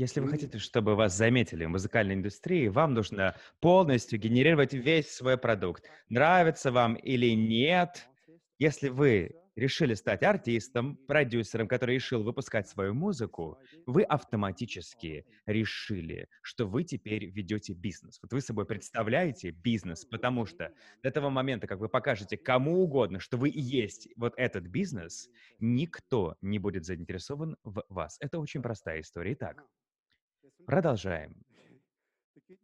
Если вы хотите, чтобы вас заметили в музыкальной индустрии, вам нужно полностью генерировать весь свой продукт. Нравится вам или нет, если вы решили стать артистом, продюсером, который решил выпускать свою музыку, вы автоматически решили, что вы теперь ведете бизнес. Вот вы собой представляете бизнес, потому что до этого момента, как вы покажете кому угодно, что вы и есть вот этот бизнес, никто не будет заинтересован в вас. Это очень простая история. Итак, продолжаем.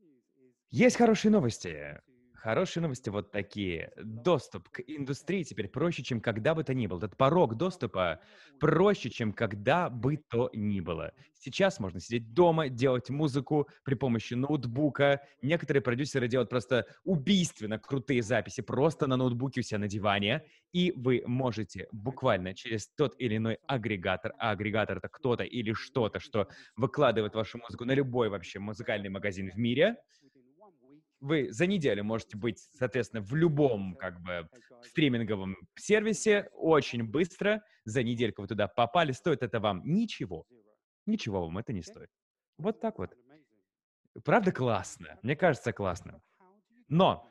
Есть хорошие новости. Хорошие новости вот такие. Доступ к индустрии теперь проще, чем когда бы то ни было. Этот порог доступа проще, чем когда бы то ни было. Сейчас можно сидеть дома, делать музыку при помощи ноутбука. Некоторые продюсеры делают просто убийственно крутые записи просто на ноутбуке у себя на диване. И вы можете буквально через тот или иной агрегатор, а агрегатор это кто-то или что-то, что выкладывает вашу музыку на любой вообще музыкальный магазин в мире, вы за неделю можете быть, соответственно, в любом как бы стриминговом сервисе очень быстро. За недельку вы туда попали. Стоит это вам ничего. Ничего вам это не стоит. Вот так вот. Правда классно? Мне кажется, классно. Но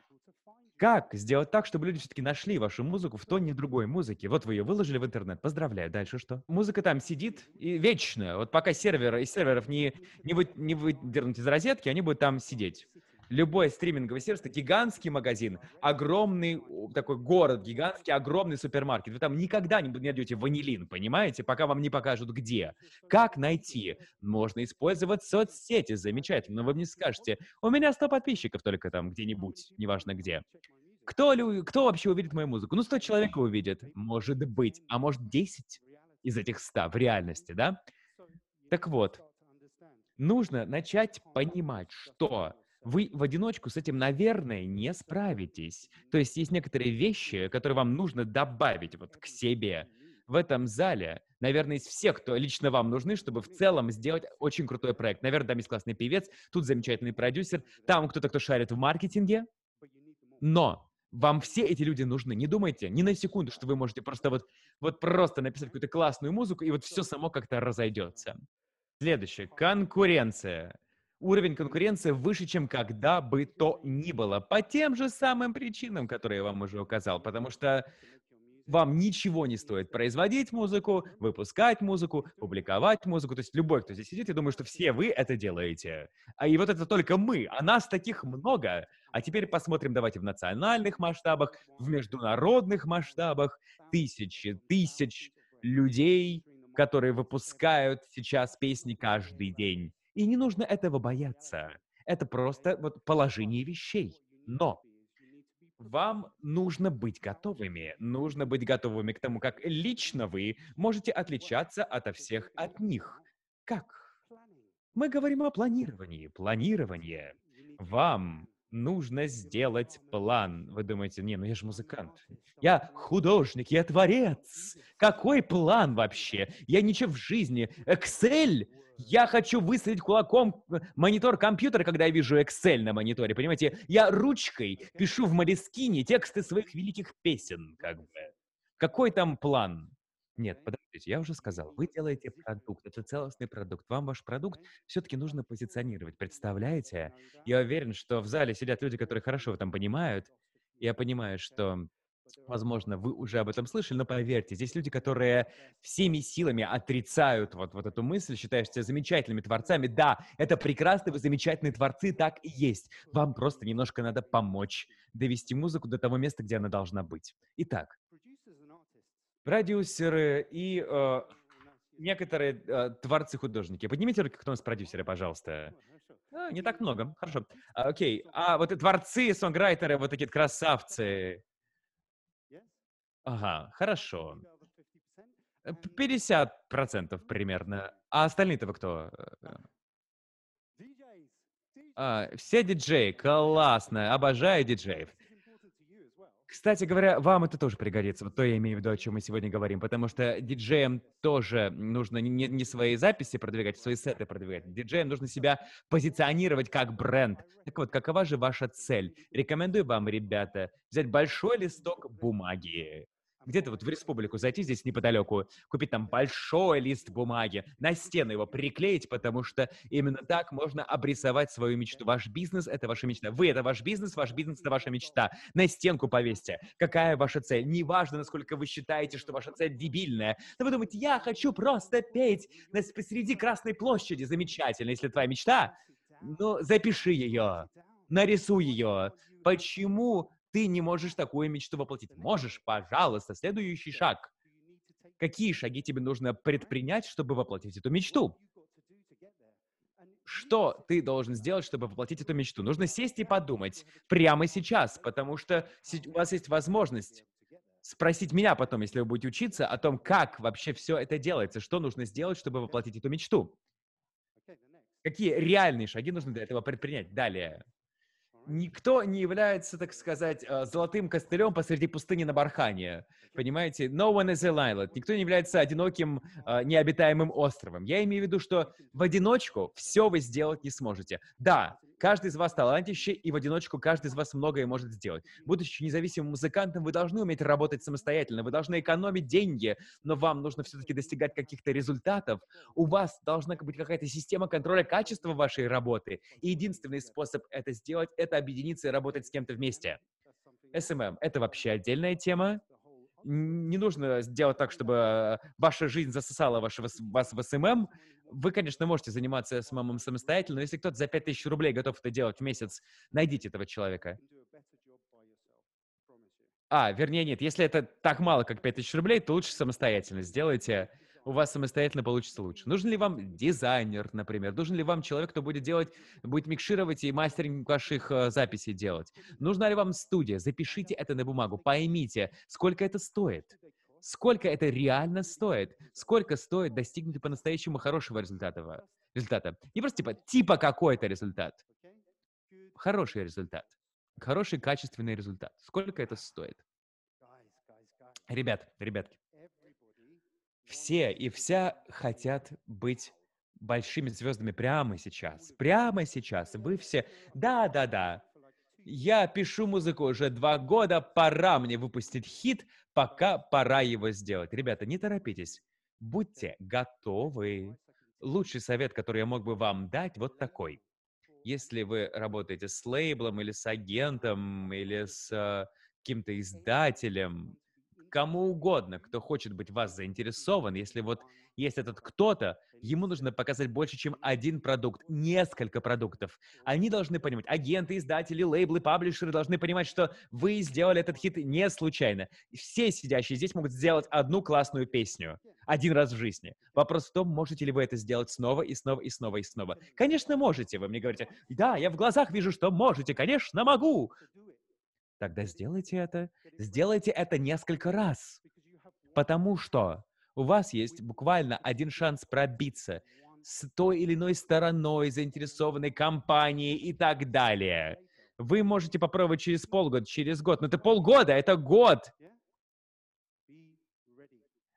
как сделать так, чтобы люди все-таки нашли вашу музыку в тоне другой музыки? Вот вы ее выложили в интернет, поздравляю. Дальше что? Музыка там сидит и вечная. Вот пока сервер из серверов не, не, вы, не выдернуть из розетки, они будут там сидеть любой стриминговый сервис, это гигантский магазин, огромный такой город, гигантский, огромный супермаркет. Вы там никогда не найдете ванилин, понимаете, пока вам не покажут где. Как найти? Можно использовать соцсети, замечательно. Но вы мне скажете, у меня 100 подписчиков только там где-нибудь, неважно где. Кто, ли, кто вообще увидит мою музыку? Ну, 100 человек увидит. Может быть. А может 10 из этих 100 в реальности, да? Так вот, нужно начать понимать, что вы в одиночку с этим, наверное, не справитесь. То есть есть некоторые вещи, которые вам нужно добавить вот к себе. В этом зале, наверное, из всех, кто лично вам нужны, чтобы в целом сделать очень крутой проект. Наверное, там есть классный певец, тут замечательный продюсер, там кто-то, кто шарит в маркетинге. Но вам все эти люди нужны. Не думайте ни на секунду, что вы можете просто вот, вот просто написать какую-то классную музыку, и вот все само как-то разойдется. Следующее. Конкуренция уровень конкуренции выше, чем когда бы то ни было. По тем же самым причинам, которые я вам уже указал. Потому что вам ничего не стоит производить музыку, выпускать музыку, публиковать музыку. То есть любой, кто здесь сидит, я думаю, что все вы это делаете. А и вот это только мы, а нас таких много. А теперь посмотрим, давайте в национальных масштабах, в международных масштабах. Тысячи, тысяч людей, которые выпускают сейчас песни каждый день. И не нужно этого бояться. Это просто вот положение вещей. Но вам нужно быть готовыми. Нужно быть готовыми к тому, как лично вы можете отличаться от всех от них. Как? Мы говорим о планировании. Планирование. Вам нужно сделать план. Вы думаете, не, ну я же музыкант. Я художник, я творец. Какой план вообще? Я ничего в жизни. Excel я хочу высадить кулаком монитор компьютера, когда я вижу Excel на мониторе, понимаете? Я ручкой пишу в Молескине тексты своих великих песен, как бы. Какой там план? Нет, подождите, я уже сказал, вы делаете продукт, это целостный продукт. Вам ваш продукт все-таки нужно позиционировать, представляете? Я уверен, что в зале сидят люди, которые хорошо в этом понимают. Я понимаю, что Возможно, вы уже об этом слышали, но поверьте, здесь люди, которые всеми силами отрицают вот, вот эту мысль, считают себя замечательными творцами. Да, это прекрасно, вы замечательные творцы, так и есть. Вам просто немножко надо помочь довести музыку до того места, где она должна быть. Итак, продюсеры и э, некоторые э, творцы-художники. Поднимите руки, кто у нас продюсеры, пожалуйста. А, не так много, хорошо. А, окей, а вот и творцы, сонграйтеры, вот такие красавцы, Ага, хорошо. 50% э, примерно. А остальные-то вы кто? Э, а, все диджеи, классно, обожаю диджеев. Кстати говоря, вам это тоже пригодится, вот то я имею в виду, о чем мы сегодня говорим, потому что диджеям тоже нужно не, не свои записи продвигать, а свои сеты продвигать. Диджеям нужно себя позиционировать как бренд. Так вот, какова же ваша цель? Рекомендую вам, ребята, взять большой листок бумаги, где-то вот в республику зайти здесь неподалеку, купить там большой лист бумаги, на стену его приклеить, потому что именно так можно обрисовать свою мечту. Ваш бизнес — это ваша мечта. Вы — это ваш бизнес, ваш бизнес — это ваша мечта. На стенку повесьте. Какая ваша цель? Неважно, насколько вы считаете, что ваша цель дебильная. Но вы думаете, я хочу просто петь на, посреди Красной площади. Замечательно, если твоя мечта. Ну, запиши ее, нарисуй ее. Почему ты не можешь такую мечту воплотить. Можешь, пожалуйста, следующий шаг. Какие шаги тебе нужно предпринять, чтобы воплотить эту мечту? Что ты должен сделать, чтобы воплотить эту мечту? Нужно сесть и подумать прямо сейчас, потому что у вас есть возможность спросить меня потом, если вы будете учиться, о том, как вообще все это делается, что нужно сделать, чтобы воплотить эту мечту. Какие реальные шаги нужно для этого предпринять? Далее никто не является, так сказать, э, золотым костылем посреди пустыни на Бархане. Понимаете? No one is an island. Никто не является одиноким, э, необитаемым островом. Я имею в виду, что в одиночку все вы сделать не сможете. Да, Каждый из вас талантище, и в одиночку каждый из вас многое может сделать. Будучи независимым музыкантом, вы должны уметь работать самостоятельно, вы должны экономить деньги, но вам нужно все-таки достигать каких-то результатов. У вас должна быть какая-то система контроля качества вашей работы. И единственный способ это сделать — это объединиться и работать с кем-то вместе. SMM — это вообще отдельная тема не нужно сделать так, чтобы ваша жизнь засосала ваши, вас в SMM. Вы, конечно, можете заниматься SMM самостоятельно, но если кто-то за 5000 рублей готов это делать в месяц, найдите этого человека. А, вернее, нет, если это так мало, как 5000 рублей, то лучше самостоятельно сделайте у вас самостоятельно получится лучше. Нужен ли вам дизайнер, например? Нужен ли вам человек, кто будет делать, будет микшировать и мастеринг ваших э, записей делать? Нужна ли вам студия? Запишите это на бумагу, поймите, сколько это стоит. Сколько это реально стоит? Сколько стоит достигнуть по-настоящему хорошего результата? результата? Не просто типа, типа какой-то результат. Хороший результат. Хороший качественный результат. Сколько это стоит? Ребят, ребятки, все и вся хотят быть большими звездами прямо сейчас. Прямо сейчас. Вы все... Да, да, да. Я пишу музыку уже два года, пора мне выпустить хит, пока пора его сделать. Ребята, не торопитесь. Будьте готовы. Лучший совет, который я мог бы вам дать, вот такой. Если вы работаете с лейблом или с агентом, или с э, каким-то издателем, кому угодно, кто хочет быть в вас заинтересован, если вот есть этот кто-то, ему нужно показать больше, чем один продукт, несколько продуктов. Они должны понимать, агенты, издатели, лейблы, паблишеры должны понимать, что вы сделали этот хит не случайно. Все сидящие здесь могут сделать одну классную песню один раз в жизни. Вопрос в том, можете ли вы это сделать снова и снова и снова и снова. Конечно, можете. Вы мне говорите, да, я в глазах вижу, что можете. Конечно, могу. Тогда сделайте это. Сделайте это несколько раз. Потому что у вас есть буквально один шанс пробиться с той или иной стороной, заинтересованной компанией и так далее. Вы можете попробовать через полгода, через год, но это полгода, это год.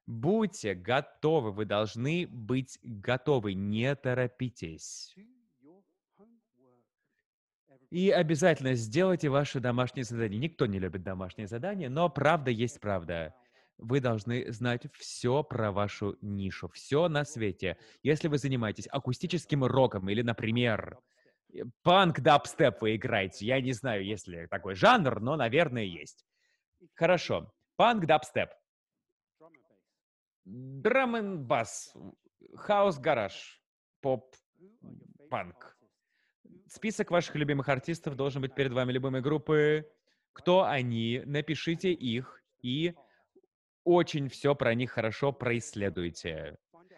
Будьте готовы, вы должны быть готовы, не торопитесь. И обязательно сделайте ваши домашние задания. Никто не любит домашние задания, но правда есть правда. Вы должны знать все про вашу нишу, все на свете. Если вы занимаетесь акустическим роком или, например, э, панк-дабстеп вы играете, я не знаю, есть ли такой жанр, но, наверное, есть. Хорошо. Панк-дабстеп. Драм бас. Хаус-гараж. Поп-панк список ваших любимых артистов должен быть перед вами любимой группы. Кто они? Напишите их и очень все про них хорошо происследуйте.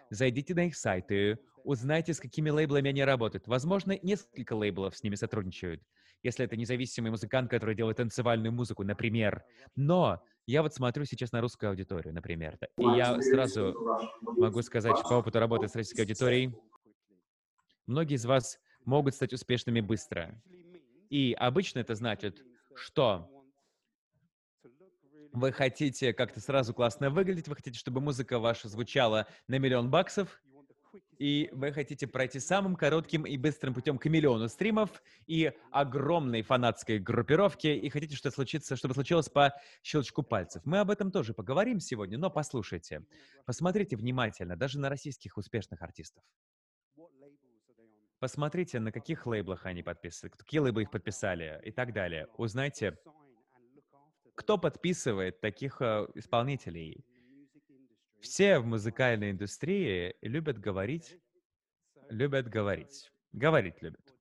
Зайдите на их сайты, узнайте, с какими лейблами они работают. Возможно, несколько лейблов с ними сотрудничают, если это независимый музыкант, который делает танцевальную музыку, например. Но я вот смотрю сейчас на русскую аудиторию, например. И я сразу могу сказать, по опыту работы с российской аудиторией, многие из вас могут стать успешными быстро. И обычно это значит, что вы хотите как-то сразу классно выглядеть, вы хотите, чтобы музыка ваша звучала на миллион баксов, и вы хотите пройти самым коротким и быстрым путем к миллиону стримов и огромной фанатской группировке, и хотите, что случится, чтобы случилось по щелчку пальцев. Мы об этом тоже поговорим сегодня, но послушайте, посмотрите внимательно, даже на российских успешных артистов. Посмотрите, на каких лейблах они подписаны, какие лейблы их подписали и так далее. Узнайте, кто подписывает таких э, исполнителей. Все в музыкальной индустрии любят говорить, любят говорить, говорить любят.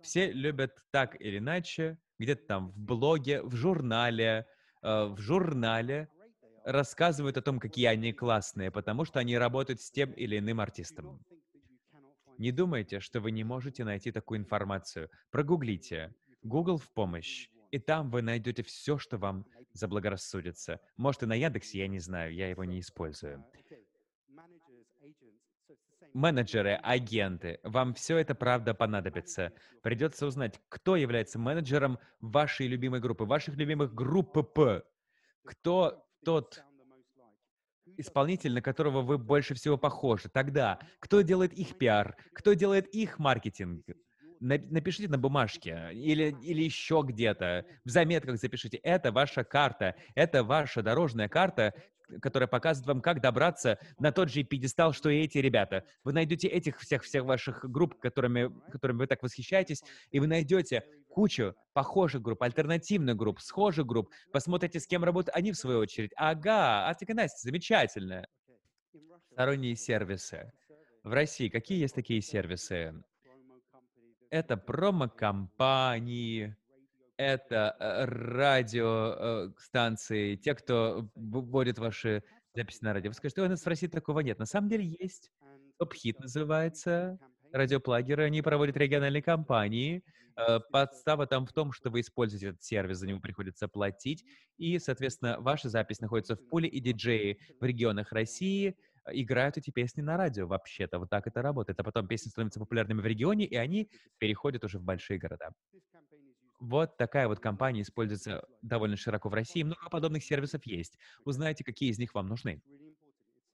Все любят так или иначе, где-то там в блоге, в журнале, э, в журнале рассказывают о том, какие они классные, потому что они работают с тем или иным артистом. Не думайте, что вы не можете найти такую информацию. Прогуглите. Google в помощь. И там вы найдете все, что вам заблагорассудится. Может, и на Яндексе, я не знаю, я его не использую. Менеджеры, агенты, вам все это правда понадобится. Придется узнать, кто является менеджером вашей любимой группы, ваших любимых групп П. Кто тот исполнитель, на которого вы больше всего похожи. Тогда, кто делает их пиар, кто делает их маркетинг, напишите на бумажке или, или еще где-то, в заметках запишите. Это ваша карта, это ваша дорожная карта, которая показывает вам, как добраться на тот же пьедестал, что и эти ребята. Вы найдете этих всех всех ваших групп, которыми, которыми вы так восхищаетесь, и вы найдете кучу похожих групп, альтернативных групп, схожих групп. Посмотрите, с кем работают они в свою очередь. Ага, Артик Настя, замечательно. Сторонние сервисы. В России какие есть такие сервисы? это промо-компании, это э, радиостанции, э, те, кто вводит ваши записи на радио. Вы скажете, у нас в России такого нет. На самом деле есть. Топ-хит называется. Радиоплагеры, они проводят региональные кампании. Э, подстава там в том, что вы используете этот сервис, за него приходится платить. И, соответственно, ваша запись находится в пуле, и диджеи в регионах России – играют эти песни на радио вообще-то. Вот так это работает. А потом песни становятся популярными в регионе, и они переходят уже в большие города. Вот такая вот компания используется довольно широко в России. Много подобных сервисов есть. Узнайте, какие из них вам нужны.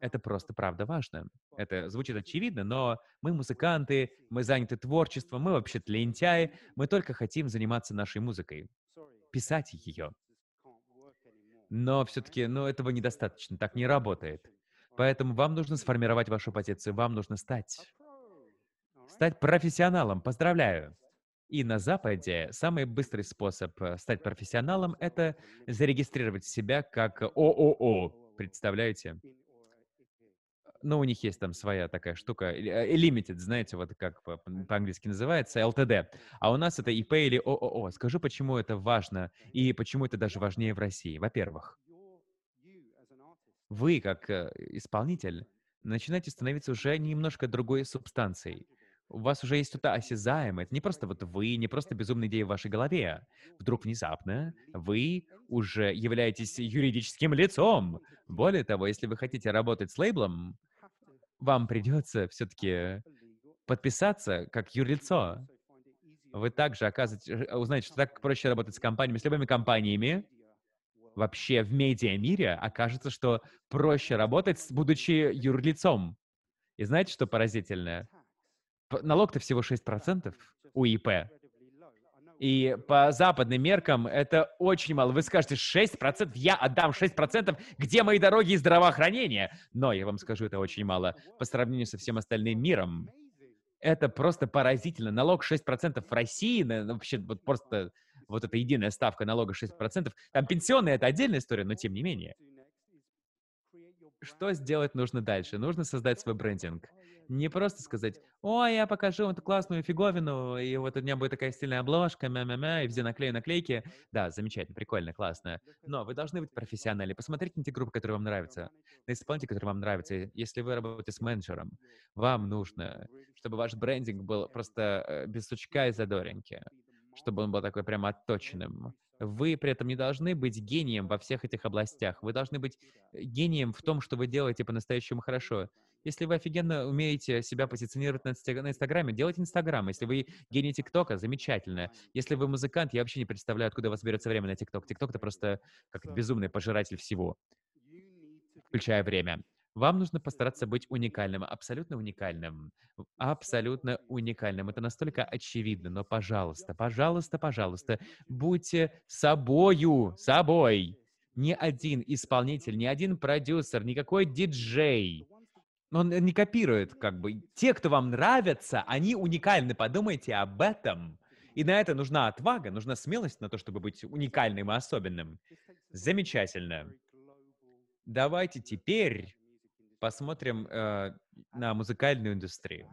Это просто правда важно. Это звучит очевидно, но мы музыканты, мы заняты творчеством, мы вообще-то лентяи, мы только хотим заниматься нашей музыкой, писать ее. Но все-таки, ну, этого недостаточно, так не работает. Поэтому вам нужно сформировать вашу позицию, вам нужно стать. Стать профессионалом. Поздравляю. И на Западе самый быстрый способ э, стать профессионалом — это зарегистрировать себя как ООО. Представляете? Ну, у них есть там своя такая штука, э, limited, знаете, вот как по-английски называется, LTD. А у нас это ИП или ООО. Скажу, почему это важно и почему это даже важнее в России. Во-первых, вы, как э, исполнитель, начинаете становиться уже немножко другой субстанцией. У вас уже есть что-то осязаемое. Это не просто вот вы, не просто безумная идея в вашей голове. Вдруг внезапно вы уже являетесь юридическим лицом. Более того, если вы хотите работать с лейблом, вам придется все-таки подписаться как юрлицо. Вы также оказываете, э, узнаете, что так проще работать с компаниями, с любыми компаниями, вообще в медиа-мире окажется, что проще работать, будучи юрлицом. И знаете, что поразительное? Налог-то всего 6% у ИП. И по западным меркам это очень мало. Вы скажете, 6%? Я отдам 6%? Где мои дороги и здравоохранение? Но я вам скажу, это очень мало по сравнению со всем остальным миром. Это просто поразительно. Налог 6% в России, вообще вот просто вот эта единая ставка налога 6%. Там пенсионная — это отдельная история, но тем не менее. Что сделать нужно дальше? Нужно создать свой брендинг. Не просто сказать, ой, я покажу эту классную фиговину, и вот у меня будет такая стильная обложка, мя-мя-мя, и везде наклею наклейки. Да, замечательно, прикольно, классно. Но вы должны быть профессиональны. Посмотрите на те группы, которые вам нравятся, на исполнителей, которые вам нравятся. Если вы работаете с менеджером, вам нужно, чтобы ваш брендинг был просто э, без сучка и задоринки чтобы он был такой прям отточенным. Вы при этом не должны быть гением во всех этих областях. Вы должны быть э, гением в том, что вы делаете по-настоящему хорошо. Если вы офигенно умеете себя позиционировать на, Инстаграме, делайте Инстаграм. Если вы гений ТикТока, замечательно. Если вы музыкант, я вообще не представляю, откуда у вас берется время на ТикТок. ТикТок — это просто как безумный пожиратель всего, включая время. Вам нужно постараться быть уникальным, абсолютно уникальным. Абсолютно уникальным. Это настолько очевидно, но, пожалуйста, пожалуйста, пожалуйста, будьте собою, собой. Ни один исполнитель, ни один продюсер, никакой диджей, он не копирует, как бы. Те, кто вам нравятся, они уникальны. Подумайте об этом. И на это нужна отвага, нужна смелость на то, чтобы быть уникальным и особенным. Замечательно. Давайте теперь посмотрим э, на музыкальную индустрию.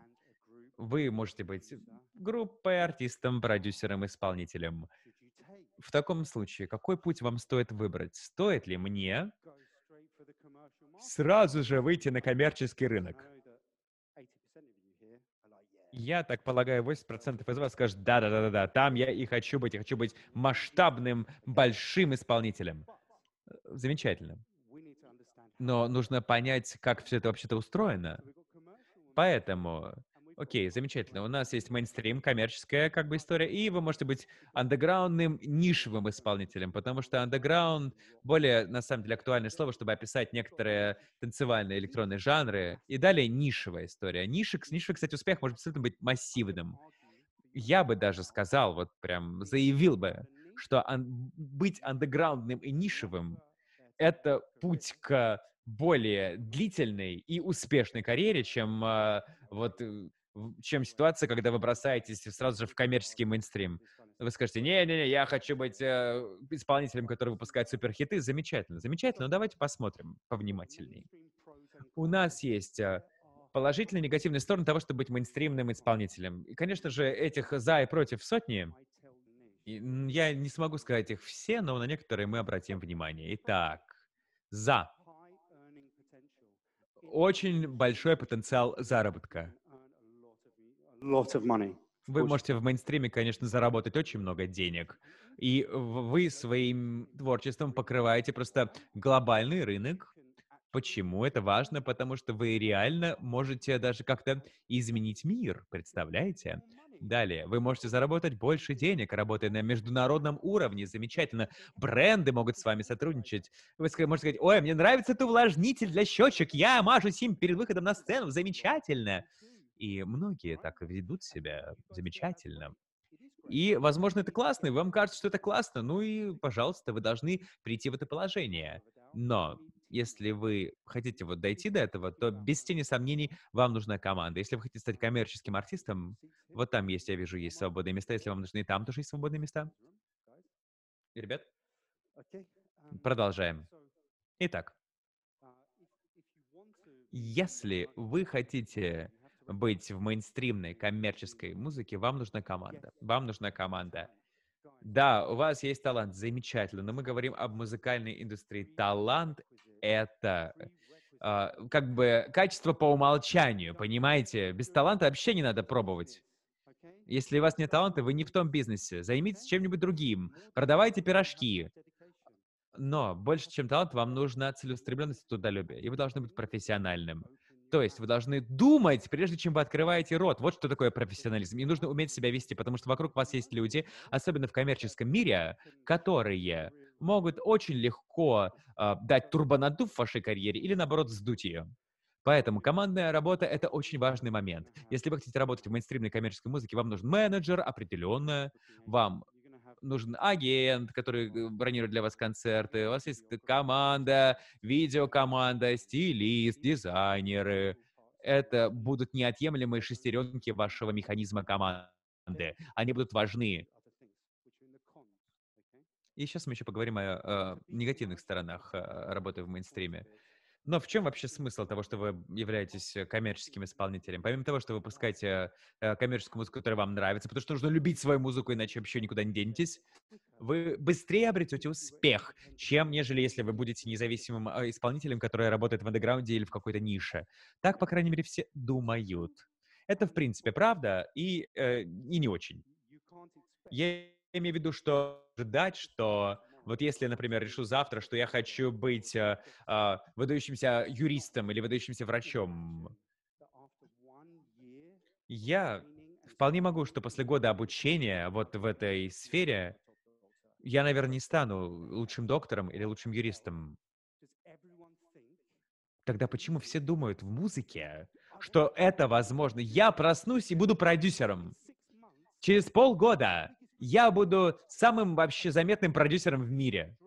Вы можете быть группой, артистом, продюсером, исполнителем. В таком случае, какой путь вам стоит выбрать? Стоит ли мне сразу же выйти на коммерческий рынок? Я так полагаю, 80% из вас скажет, да-да-да-да, там я и хочу быть, я хочу быть масштабным, большим исполнителем. Э, замечательно. Но нужно понять, как все это вообще-то устроено. Поэтому, окей, замечательно. У нас есть мейнстрим, коммерческая как бы история, и вы можете быть андеграундным, нишевым исполнителем, потому что андеграунд более, на самом деле, актуальное слово, чтобы описать некоторые танцевальные электронные жанры. И далее нишевая история. Нишек, нишевый, кстати, успех может абсолютно быть массивным. Я бы даже сказал, вот прям заявил бы, что ан- быть андеграундным и нишевым это путь к более длительной и успешной карьере, чем а, вот э, чем ситуация, когда вы бросаетесь сразу же в коммерческий мейнстрим. Вы скажете, не-не-не, я хочу быть э, исполнителем, который выпускает суперхиты. Замечательно, замечательно. Но давайте посмотрим повнимательнее. У нас есть э, положительные и негативные стороны того, чтобы быть мейнстримным исполнителем. И, конечно же, этих за и против сотни. Я не смогу сказать их все, но на некоторые мы обратим внимание. Итак, за. Очень большой потенциал заработка. Вы можете в мейнстриме, конечно, заработать очень много денег. И вы своим творчеством покрываете просто глобальный рынок, Почему это важно? Потому что вы реально можете даже как-то изменить мир, представляете? Далее, вы можете заработать больше денег, работая на международном уровне. Замечательно. Бренды могут с вами сотрудничать. Вы можете сказать, ой, мне нравится этот увлажнитель для щечек, я мажусь им перед выходом на сцену. Замечательно. И многие так ведут себя замечательно. И, возможно, это классно, и вам кажется, что это классно. Ну и, пожалуйста, вы должны прийти в это положение. Но если вы хотите вот дойти до этого, то без тени сомнений вам нужна команда. Если вы хотите стать коммерческим артистом, вот там есть, я вижу, есть свободные места. Если вам нужны там тоже есть свободные места. Ребят, продолжаем. Итак, если вы хотите быть в мейнстримной коммерческой музыке, вам нужна команда. Вам нужна команда. Да, у вас есть талант, замечательно, но мы говорим об музыкальной индустрии. Талант — это э, как бы качество по умолчанию, понимаете? Без таланта вообще не надо пробовать. Если у вас нет таланта, вы не в том бизнесе. Займитесь чем-нибудь другим. Продавайте пирожки. Но больше, чем талант, вам нужна целеустремленность и трудолюбие. И вы должны быть профессиональным. То есть вы должны думать, прежде чем вы открываете рот. Вот что такое профессионализм. И нужно уметь себя вести, потому что вокруг вас есть люди, особенно в коммерческом мире, которые могут очень легко э, дать в вашей карьере или, наоборот, сдуть ее. Поэтому командная работа — это очень важный момент. Если вы хотите работать в мейнстримной коммерческой музыке, вам нужен менеджер определенно, вам нужен агент, который э, бронирует для вас концерты, у вас есть команда, видеокоманда, стилист, дизайнеры. Это будут неотъемлемые шестеренки вашего механизма команды. Они будут важны. И сейчас мы еще поговорим о, о негативных сторонах э, работы в мейнстриме. Но в чем вообще смысл того, что вы являетесь э, коммерческим исполнителем? Помимо того, что вы выпускаете э, коммерческую музыку, которая вам нравится, потому что нужно любить свою музыку, иначе вообще никуда не денетесь, вы быстрее обретете успех, чем нежели если вы будете независимым э, исполнителем, который работает в андеграунде или в какой-то нише. Так, по крайней мере, все думают. Это, в принципе, правда и, э, и не очень. Я имею в виду, что ждать, что вот если, например, решу завтра, что я хочу быть э, э, выдающимся юристом или выдающимся врачом, я вполне могу, что после года обучения вот в этой сфере я, наверное, не стану лучшим доктором или лучшим юристом. Тогда почему все думают в музыке, что это возможно? Я проснусь и буду продюсером. Через полгода я буду самым вообще заметным продюсером в мире.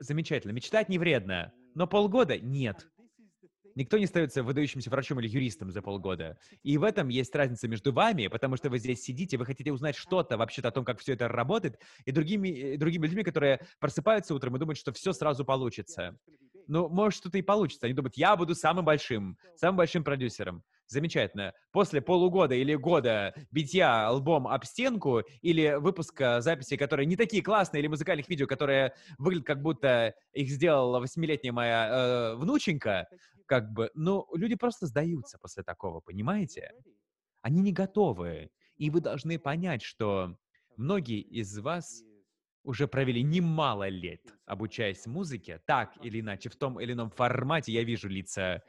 Замечательно. Мечтать не вредно. Но полгода — нет. Никто не становится выдающимся врачом или юристом за полгода. И в этом есть разница между вами, потому что вы здесь сидите, вы хотите узнать что-то вообще-то о том, как все это работает, и другими, и другими людьми, которые просыпаются утром и думают, что все сразу получится. Ну, может, что-то и получится. Они думают, я буду самым большим, самым большим продюсером. Замечательно. После полугода или года битья лбом об стенку или выпуска записей, которые не такие классные, или музыкальных видео, которые выглядят как будто их сделала восьмилетняя моя э, внученька, как бы, ну, люди просто сдаются после такого, понимаете? Они не готовы. И вы должны понять, что многие из вас уже провели немало лет, обучаясь музыке, так или иначе, в том или ином формате. Я вижу лица.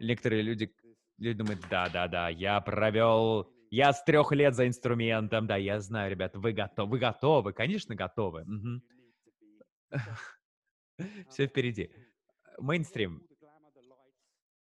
Некоторые люди, люди думают, да-да-да, я провел... Я с трех лет за инструментом, да, я знаю, ребят, вы готовы, вы готовы, конечно, готовы. Все впереди. Мейнстрим.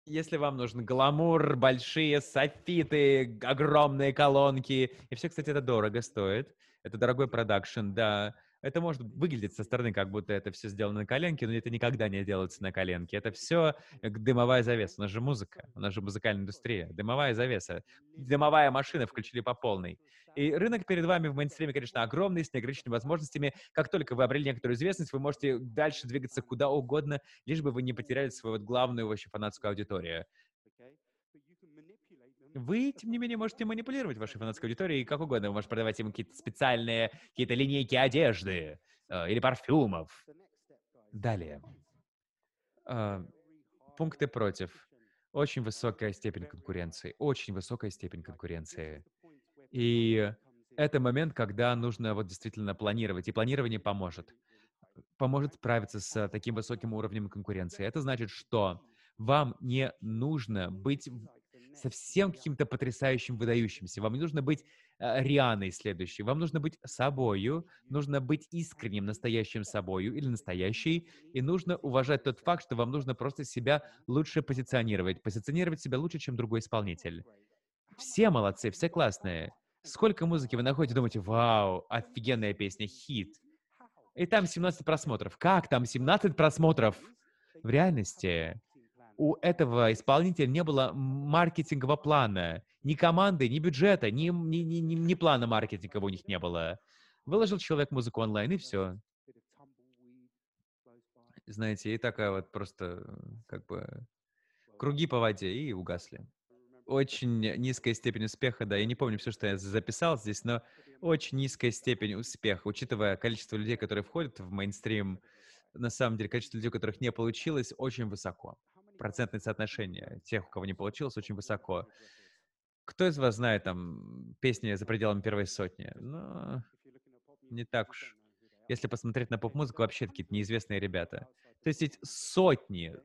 Если вам нужен гламур, большие софиты, огромные колонки, и все, кстати, это дорого стоит, это дорогой продакшн, да, это может выглядеть со стороны, как будто это все сделано на коленке, но это никогда не делается на коленке. Это все дымовая завеса. У нас же музыка, у нас же музыкальная индустрия. Дымовая завеса. Дымовая машина включили по полной. И рынок перед вами в мейнстриме, конечно, огромный, с неограниченными возможностями. Как только вы обрели некоторую известность, вы можете дальше двигаться куда угодно, лишь бы вы не потеряли свою вот главную вообще фанатскую аудиторию. Вы, тем не менее, можете манипулировать вашей фанатской аудиторией как угодно. Вы можете продавать им какие-то специальные, какие-то линейки одежды э, или парфюмов. Далее. Э, пункты против. Очень высокая степень конкуренции. Очень высокая степень конкуренции. И это момент, когда нужно вот действительно планировать. И планирование поможет. Поможет справиться с таким высоким уровнем конкуренции. Это значит, что вам не нужно быть совсем каким-то потрясающим, выдающимся. Вам не нужно быть э, Рианой следующей. Вам нужно быть собою, нужно быть искренним, настоящим собою или настоящей, и нужно уважать тот факт, что вам нужно просто себя лучше позиционировать, позиционировать себя лучше, чем другой исполнитель. Все молодцы, все классные. Сколько музыки вы находите, думаете, вау, офигенная песня, хит. И там 17 просмотров. Как там 17 просмотров? В реальности у этого исполнителя не было маркетингового плана, ни команды, ни бюджета, ни, ни, ни, ни, ни плана маркетингового у них не было. Выложил человек музыку онлайн, и все. Знаете, и такая вот просто как бы круги по воде, и угасли. Очень низкая степень успеха, да, я не помню все, что я записал здесь, но очень низкая степень успеха, учитывая количество людей, которые входят в мейнстрим, на самом деле количество людей, у которых не получилось, очень высоко процентное соотношение тех, у кого не получилось, очень высоко. Кто из вас знает там песни за пределами первой сотни? Ну, не так уж. Если посмотреть на поп-музыку, вообще какие-то неизвестные ребята. То есть есть сотни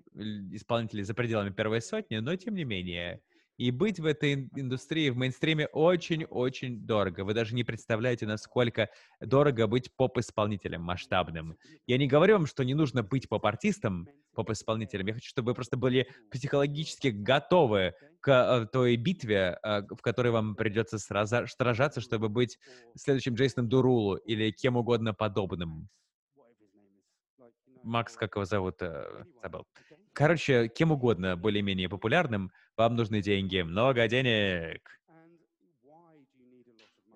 исполнителей за пределами первой сотни, но тем не менее, и быть в этой индустрии, в мейнстриме очень-очень дорого. Вы даже не представляете, насколько дорого быть поп-исполнителем масштабным. Я не говорю вам, что не нужно быть поп-артистом, поп-исполнителем. Я хочу, чтобы вы просто были психологически готовы к э, той битве, э, в которой вам придется сражаться, чтобы быть следующим Джейсоном Дурулу или кем угодно подобным. Макс, как его зовут? Э, забыл. Короче, кем угодно более-менее популярным, вам нужны деньги, много денег.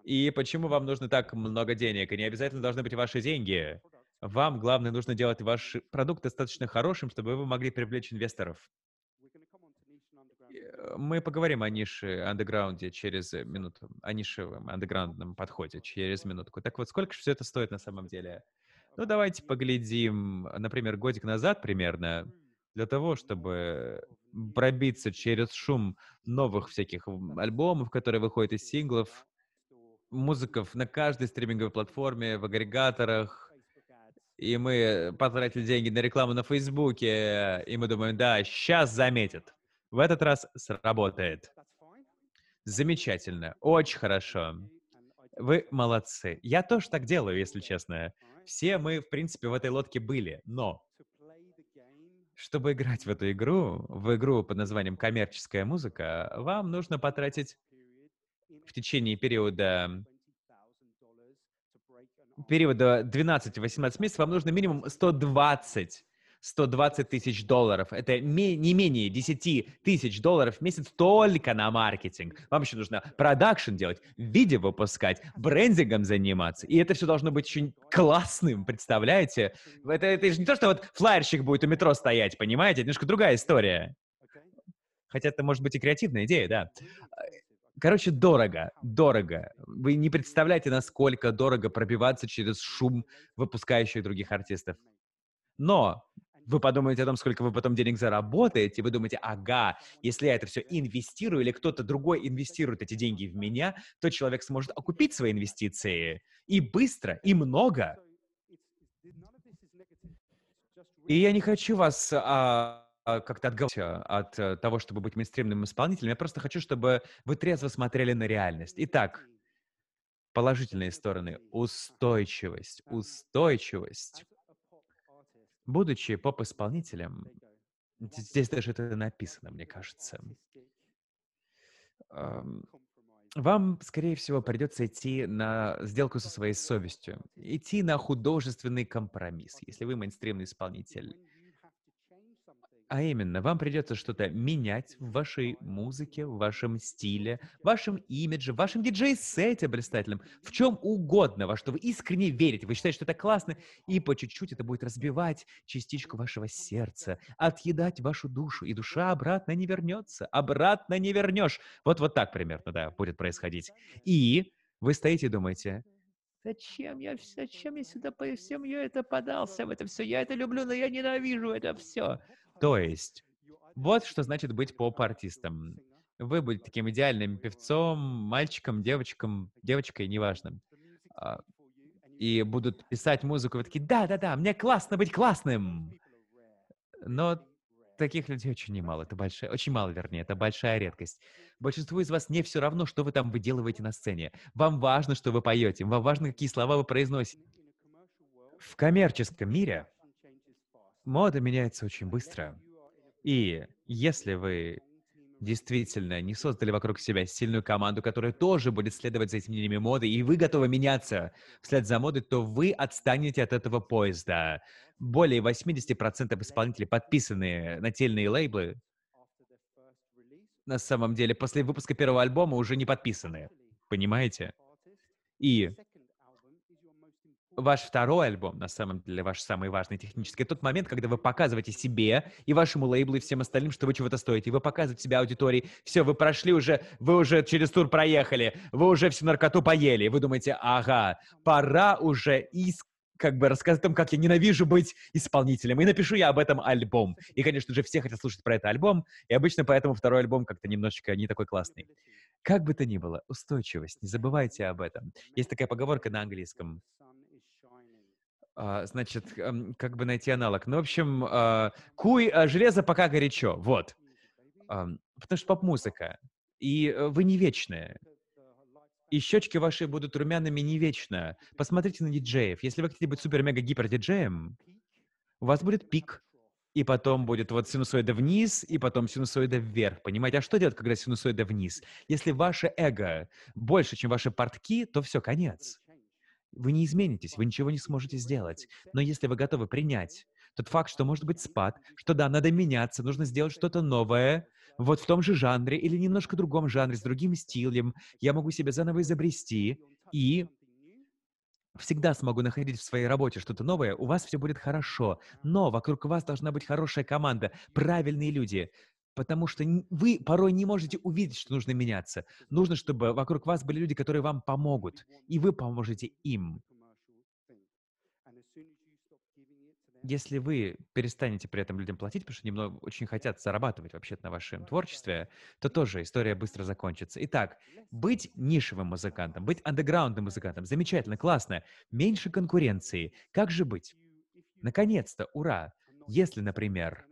И почему вам нужно так много денег? И не обязательно должны быть ваши деньги. Вам, главное, нужно делать ваш продукт достаточно хорошим, чтобы вы могли привлечь инвесторов. Э, мы поговорим о нише андеграунде через минуту, о нишевом андеграундном подходе через минутку. Так вот, сколько же все это стоит на самом деле? Ну, давайте поглядим, например, годик назад примерно для того, чтобы пробиться через шум новых всяких альбомов, которые выходят из синглов, музыков на каждой стриминговой платформе, в агрегаторах, и мы потратили деньги на рекламу на Фейсбуке, и мы думаем, да, сейчас заметят. В этот раз сработает. Замечательно, очень хорошо. Вы молодцы. Я тоже так делаю, если честно. Все мы, в принципе, в этой лодке были, но Чтобы играть в эту игру, в игру под названием «Коммерческая музыка», вам нужно потратить в течение периода периода 12-18 месяцев вам нужно минимум 120 120 тысяч долларов. Это не менее 10 тысяч долларов в месяц только на маркетинг. Вам еще нужно продакшн делать, видео выпускать, брендингом заниматься. И это все должно быть очень классным, представляете? Это, это же не то, что вот флайерщик будет у метро стоять, понимаете? Это немножко другая история. Хотя это может быть и креативная идея, да. Короче, дорого, дорого. Вы не представляете, насколько дорого пробиваться через шум выпускающих других артистов. Но вы подумаете о том, сколько вы потом денег заработаете, вы думаете, ага, если я это все инвестирую или кто-то другой инвестирует эти деньги в меня, то человек сможет окупить свои инвестиции и быстро, и много. И я не хочу вас а, как-то отговорить от э, того, чтобы быть мейнстримным исполнителем. Я просто хочу, чтобы вы трезво смотрели на реальность. Итак, положительные стороны. Устойчивость. Устойчивость. Будучи поп-исполнителем, здесь даже это написано, мне кажется, вам, скорее всего, придется идти на сделку со своей совестью, идти на художественный компромисс, если вы мейнстримный исполнитель. А именно, вам придется что-то менять в вашей музыке, в вашем стиле, в вашем имидже, в вашем диджей-сете блистательном, в чем угодно, во что вы искренне верите, вы считаете, что это классно, и по чуть-чуть это будет разбивать частичку вашего сердца, отъедать вашу душу, и душа обратно не вернется, обратно не вернешь. Вот вот так примерно, да, будет происходить. И вы стоите и думаете, Зачем я, зачем я сюда по всем я это подался в это все? Я это люблю, но я ненавижу это все. То есть, вот что значит быть поп-артистом. Вы будете таким идеальным певцом, мальчиком, девочком, девочкой, неважно. А, и будут писать музыку, вы такие, да-да-да, мне классно быть классным. Но таких людей очень немало, это большая, очень мало, вернее, это большая редкость. Большинству из вас не все равно, что вы там выделываете на сцене. Вам важно, что вы поете, вам важно, какие слова вы произносите. В коммерческом мире Мода меняется очень быстро. И если вы действительно не создали вокруг себя сильную команду, которая тоже будет следовать за изменениями моды, и вы готовы меняться вслед за модой, то вы отстанете от этого поезда. Более 80% исполнителей, подписанные на тельные лейблы, на самом деле после выпуска первого альбома уже не подписаны. Понимаете? И ваш второй альбом, на самом деле, ваш самый важный технический, тот момент, когда вы показываете себе и вашему лейблу и всем остальным, что вы чего-то стоите. Вы показываете себя аудитории. Все, вы прошли уже, вы уже через тур проехали, вы уже всю наркоту поели. Вы думаете, ага, пора уже иск как бы рассказать о том, как я ненавижу быть исполнителем. И напишу я об этом альбом. И, конечно же, все хотят слушать про этот альбом, и обычно поэтому второй альбом как-то немножечко не такой классный. Как бы то ни было, устойчивость, не забывайте об этом. Есть такая поговорка на английском. А, значит, как бы найти аналог? Ну, в общем, а, куй а, железо пока горячо, вот. Потому что поп-музыка. И э, вы не вечные. И щечки ваши будут румяными не вечно. Посмотрите на диджеев. Если вы хотите быть супер-мега-гипер-диджеем, у вас будет пик, и потом будет вот синусоида вниз, и потом синусоида вверх. Понимаете? А что делать, когда синусоида вниз? Если ваше эго больше, чем ваши портки, то все, конец. Вы не изменитесь, вы ничего не сможете сделать. Но если вы готовы принять тот факт, что может быть спад, что да, надо меняться, нужно сделать что-то новое, вот в том же жанре или немножко другом жанре, с другим стилем, я могу себя заново изобрести и всегда смогу находить в своей работе что-то новое, у вас все будет хорошо. Но вокруг вас должна быть хорошая команда, правильные люди. Потому что вы порой не можете увидеть, что нужно меняться. Нужно, чтобы вокруг вас были люди, которые вам помогут, и вы поможете им. Если вы перестанете при этом людям платить, потому что они много, очень хотят зарабатывать вообще на вашем творчестве, то тоже история быстро закончится. Итак, быть нишевым музыкантом, быть андеграундным музыкантом, замечательно, классно, меньше конкуренции. Как же быть? Наконец-то, ура! Если, например,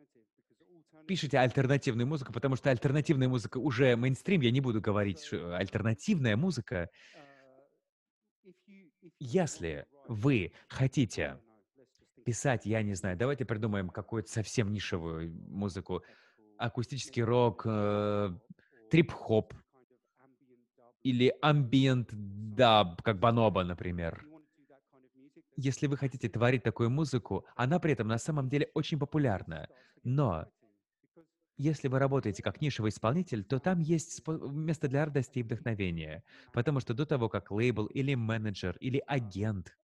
пишете альтернативную музыку, потому что альтернативная музыка уже мейнстрим, я не буду говорить, что альтернативная музыка. Если вы хотите писать, я не знаю, давайте придумаем какую-то совсем нишевую музыку. Акустический рок, э, трип-хоп или ambient даб, как Баноба, например. Если вы хотите творить такую музыку, она при этом на самом деле очень популярна. Но если вы работаете как нишевый исполнитель, то там есть место для радости и вдохновения. Потому что до того, как лейбл или менеджер или агент,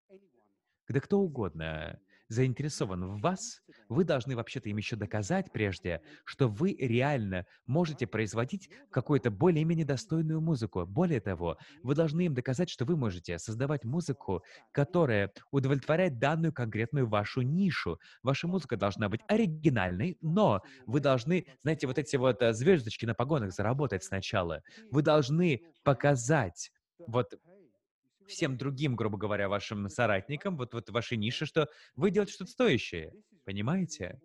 да кто угодно, заинтересован в вас, вы должны вообще-то им еще доказать прежде, что вы реально можете производить какую-то более-менее достойную музыку. Более того, вы должны им доказать, что вы можете создавать музыку, которая удовлетворяет данную конкретную вашу нишу. Ваша музыка должна быть оригинальной, но вы должны, знаете, вот эти вот э, звездочки на погонах заработать сначала. Вы должны показать вот всем другим, грубо говоря, вашим соратникам, вот, вот вашей нише, что вы делаете что-то стоящее. Понимаете?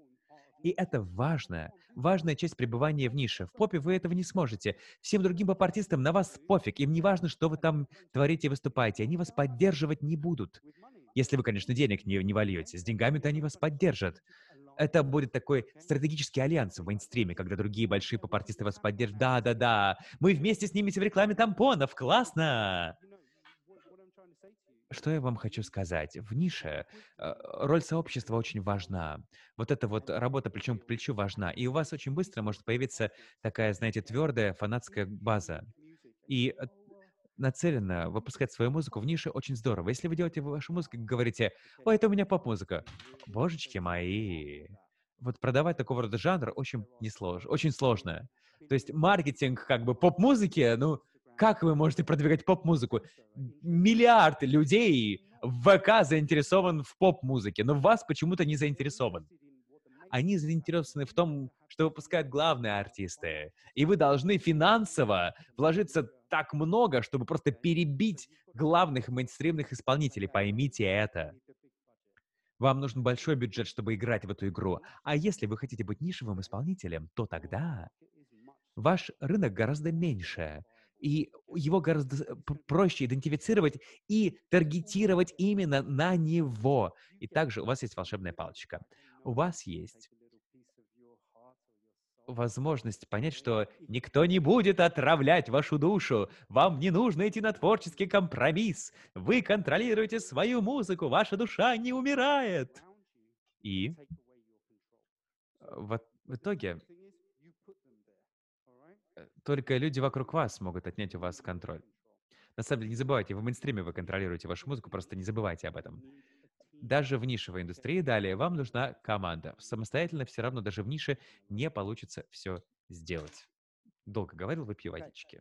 И это важно. Важная часть пребывания в нише. В попе вы этого не сможете. Всем другим поп-артистам на вас пофиг. Им не важно, что вы там творите и выступаете. Они вас поддерживать не будут. Если вы, конечно, денег не, не вольете. С деньгами-то они вас поддержат. Это будет такой стратегический альянс в мейнстриме, когда другие большие поп-артисты вас поддержат. Да-да-да, мы вместе снимемся в рекламе тампонов. Классно! Что я вам хочу сказать? В нише э, роль сообщества очень важна. Вот эта вот работа плечом к плечу важна. И у вас очень быстро может появиться такая, знаете, твердая фанатская база. И э, нацеленно выпускать свою музыку в нише очень здорово. Если вы делаете вашу музыку говорите, ой, это у меня поп-музыка, божечки мои, вот продавать такого рода жанр очень несложно, очень сложно. То есть маркетинг как бы поп-музыки, ну, как вы можете продвигать поп-музыку? Миллиард людей в ВК заинтересован в поп-музыке, но вас почему-то не заинтересован. Они заинтересованы в том, что выпускают главные артисты. И вы должны финансово вложиться так много, чтобы просто перебить главных мейнстримных исполнителей. Поймите это. Вам нужен большой бюджет, чтобы играть в эту игру. А если вы хотите быть нишевым исполнителем, то тогда ваш рынок гораздо меньше и его гораздо э, проще идентифицировать и таргетировать именно на него. И также у вас есть волшебная палочка. У вас есть возможность понять, что никто не будет отравлять вашу душу. Вам не нужно идти на творческий компромисс. Вы контролируете свою музыку, ваша душа не умирает. И в, в итоге только люди вокруг вас могут отнять у вас контроль. На самом деле, не забывайте, в мейнстриме вы контролируете вашу музыку, просто не забывайте об этом. Даже в нишевой индустрии далее вам нужна команда. Самостоятельно все равно даже в нише не получится все сделать. Долго говорил, выпью водички.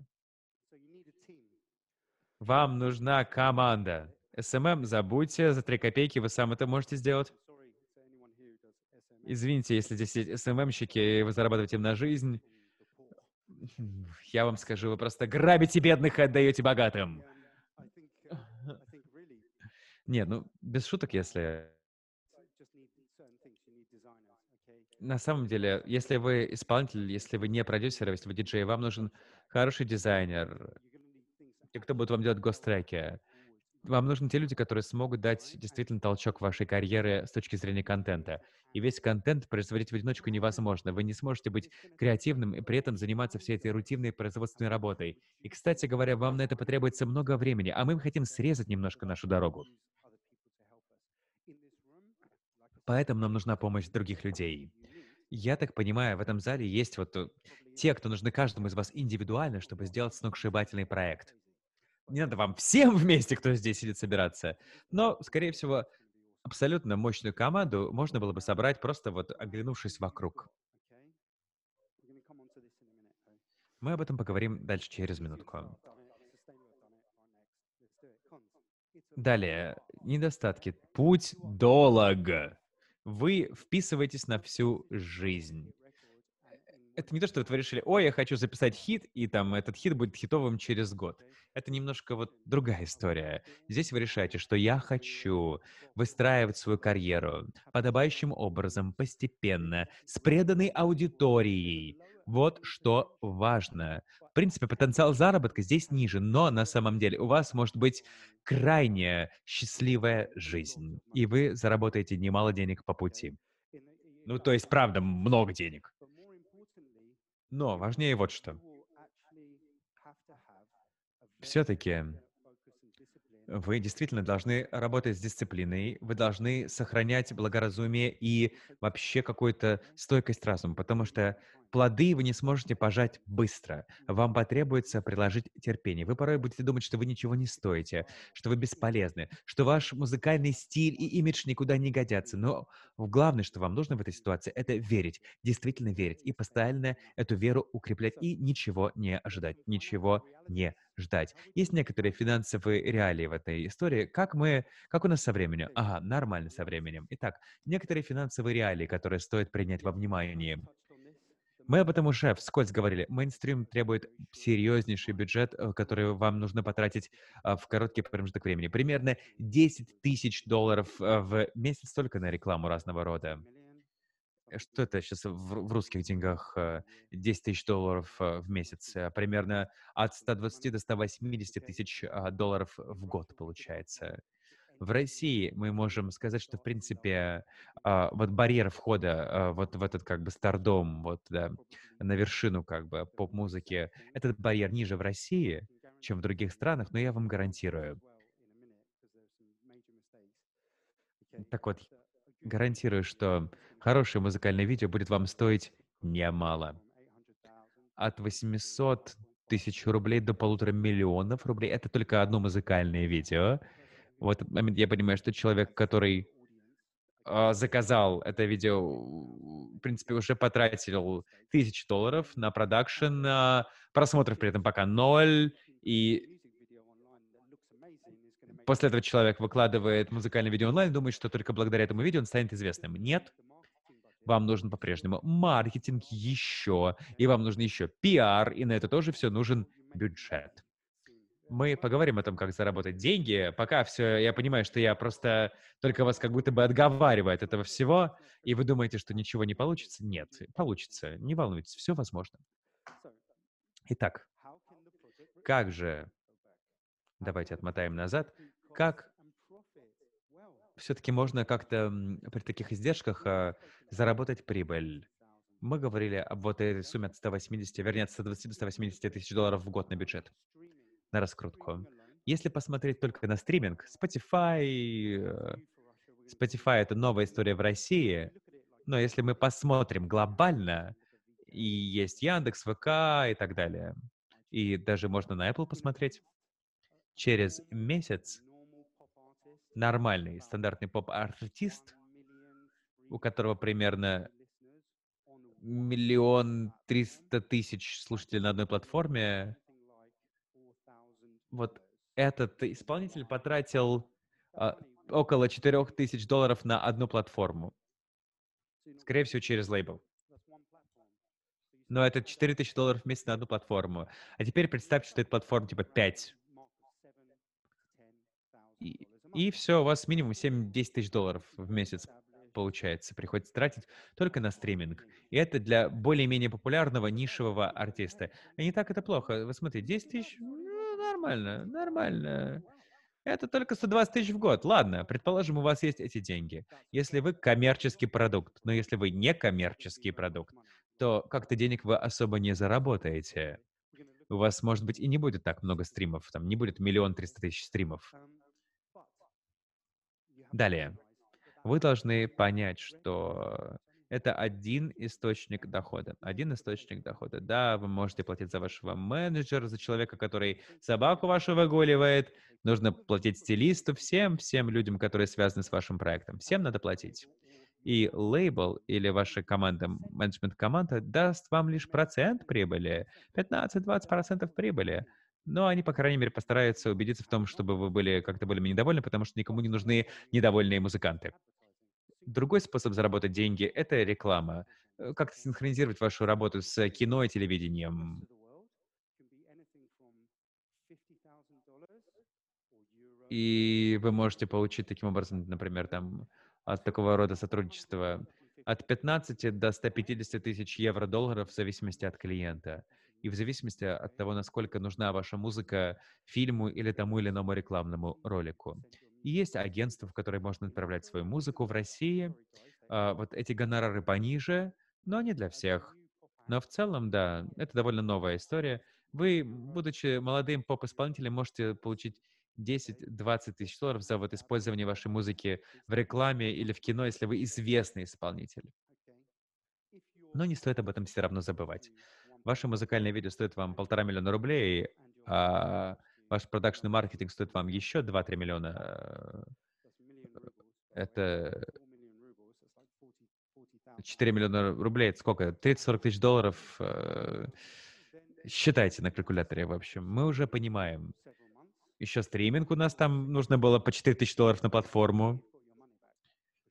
Вам нужна команда. SMM забудьте, за 3 копейки вы сам это можете сделать. Извините, если здесь есть СММщики, и вы зарабатываете им на жизнь. Я вам скажу, вы просто грабите бедных и отдаете богатым. Нет, ну, без шуток, если... На самом деле, если вы исполнитель, если вы не продюсер, если вы диджей, вам нужен хороший дизайнер, те, кто будет вам делать гостреки. Вам нужны те люди, которые смогут дать действительно толчок вашей карьере с точки зрения контента. И весь контент производить в одиночку невозможно. Вы не сможете быть креативным и при этом заниматься всей этой рутинной производственной работой. И, кстати говоря, вам на это потребуется много времени, а мы хотим срезать немножко нашу дорогу. Поэтому нам нужна помощь других людей. Я так понимаю, в этом зале есть вот э, те, кто нужны каждому из вас индивидуально, чтобы сделать сногсшибательный проект. Не надо вам всем вместе, кто здесь сидит, собираться. Но, скорее всего, абсолютно мощную команду можно было бы собрать, просто вот оглянувшись вокруг. Мы об этом поговорим дальше через минутку. Далее, недостатки. Путь долг. Вы вписываетесь на всю жизнь. Это не то, что вы решили: "Ой, я хочу записать хит", и там этот хит будет хитовым через год. Это немножко вот другая история. Здесь вы решаете, что я хочу выстраивать свою карьеру подобающим образом, постепенно, с преданной аудиторией. Вот что важно. В принципе, потенциал заработка здесь ниже, но на самом деле у вас может быть крайне счастливая жизнь, и вы заработаете немало денег по пути. Ну, то есть, правда, много денег. Но важнее вот что. Все-таки вы действительно должны работать с дисциплиной, вы должны сохранять благоразумие и вообще какую-то стойкость разума, потому что плоды вы не сможете пожать быстро. Вам потребуется приложить терпение. Вы порой будете думать, что вы ничего не стоите, что вы бесполезны, что ваш музыкальный стиль и имидж никуда не годятся. Но главное, что вам нужно в этой ситуации, это верить, действительно верить и постоянно эту веру укреплять и ничего не ожидать, ничего не ждать. Есть некоторые финансовые реалии в этой истории. Как мы, как у нас со временем? Ага, нормально со временем. Итак, некоторые финансовые реалии, которые стоит принять во внимание. Мы об этом уже вскользь говорили. Мейнстрим требует серьезнейший бюджет, э, который вам нужно потратить а, в короткий промежуток времени. Примерно 10 тысяч долларов э, в месяц только на рекламу разного рода. Э, что это сейчас в, в русских деньгах? э, 10 тысяч долларов э, в месяц. Э, Примерно от 120 до 180 тысяч а, долларов в год получается. В России мы можем сказать, что, в принципе, а, вот барьер входа вот в этот как бы стардом, вот, да, на вершину как бы поп-музыки, этот барьер ниже в России, чем в других странах, но я вам гарантирую. Так вот, гарантирую, что хорошее музыкальное видео будет вам стоить немало. От 800 тысяч рублей до полутора миллионов рублей. Это только одно музыкальное видео. В этот момент я понимаю, что человек, который а, заказал это видео, в принципе, уже потратил тысячи долларов на продакшн, а, просмотров при этом пока ноль, и после этого человек выкладывает музыкальное видео онлайн, думает, что только благодаря этому видео он станет известным. Нет, вам нужен по-прежнему маркетинг еще, и вам нужен еще пиар, и на это тоже все нужен бюджет. Мы поговорим о том, как заработать деньги. Пока все, я понимаю, что я просто только вас как будто бы отговариваю от этого всего, и вы думаете, что ничего не получится. Нет, получится. Не волнуйтесь, все возможно. Итак, как же, давайте отмотаем назад, как все-таки можно как-то при таких издержках а, заработать прибыль? Мы говорили об вот этой сумме от 180, вернее, от 120 до 180 тысяч долларов в год на бюджет на раскрутку. Если посмотреть только на стриминг, Spotify, э, Spotify— это новая история в России, но если мы посмотрим глобально, и есть Яндекс, ВК и так далее, и даже можно на Apple посмотреть, через месяц нормальный стандартный поп-артист, у которого примерно миллион триста тысяч слушателей на одной платформе, вот этот исполнитель потратил а, около 4000 долларов на одну платформу. Скорее всего, через лейбл. Но это 4000 долларов в месяц на одну платформу. А теперь представьте, что это платформа типа 5. И, и все, у вас минимум 7-10 тысяч долларов в месяц получается, приходится тратить только на стриминг. И это для более-менее популярного нишевого артиста. И не так это плохо. Вы смотрите, 10 тысяч, ну, нормально, нормально. Это только 120 тысяч в год. Ладно, предположим, у вас есть эти деньги. Если вы коммерческий продукт, но если вы не коммерческий продукт, то как-то денег вы особо не заработаете. У вас, может быть, и не будет так много стримов, там не будет миллион триста тысяч стримов. Далее. Вы должны понять, что это один источник дохода. Один источник дохода. Да, вы можете платить за вашего менеджера, за человека, который собаку вашу выгуливает. Нужно платить стилисту, всем, всем людям, которые связаны с вашим проектом. Всем надо платить. И лейбл или ваша команда, менеджмент-команда даст вам лишь процент прибыли, 15-20% прибыли. Но они, по крайней мере, постараются убедиться в том, чтобы вы были как-то более недовольны, потому что никому не нужны недовольные музыканты. Другой способ заработать деньги— это реклама. Э, Как-то синхронизировать вашу работу с кино и телевидением. И вы можете получить таким образом, например, там от такого рода сотрудничества от 15 до 150 тысяч евро-долларов в зависимости от клиента. И в зависимости от того, насколько нужна ваша музыка фильму или тому или иному рекламному ролику. И есть агентства, в которые можно отправлять свою музыку в России. А, Вот эти гонорары пониже, но не для всех. Но в целом, да, это довольно новая история. Вы, будучи молодым поп-исполнителем, можете получить 10-20 тысяч долларов за вот использование вашей музыки в рекламе или в кино, если вы известный исполнитель. Но не стоит об этом все равно забывать. Ваше музыкальное видео стоит вам полтора миллиона рублей, а ваш продакшн и маркетинг стоит вам еще 2-3 миллиона. э, Это 4 миллиона рублей, это сколько? 30-40 тысяч долларов. э, Считайте на калькуляторе, в общем. Мы уже понимаем. Еще стриминг у нас там нужно было по 4 тысячи долларов на платформу.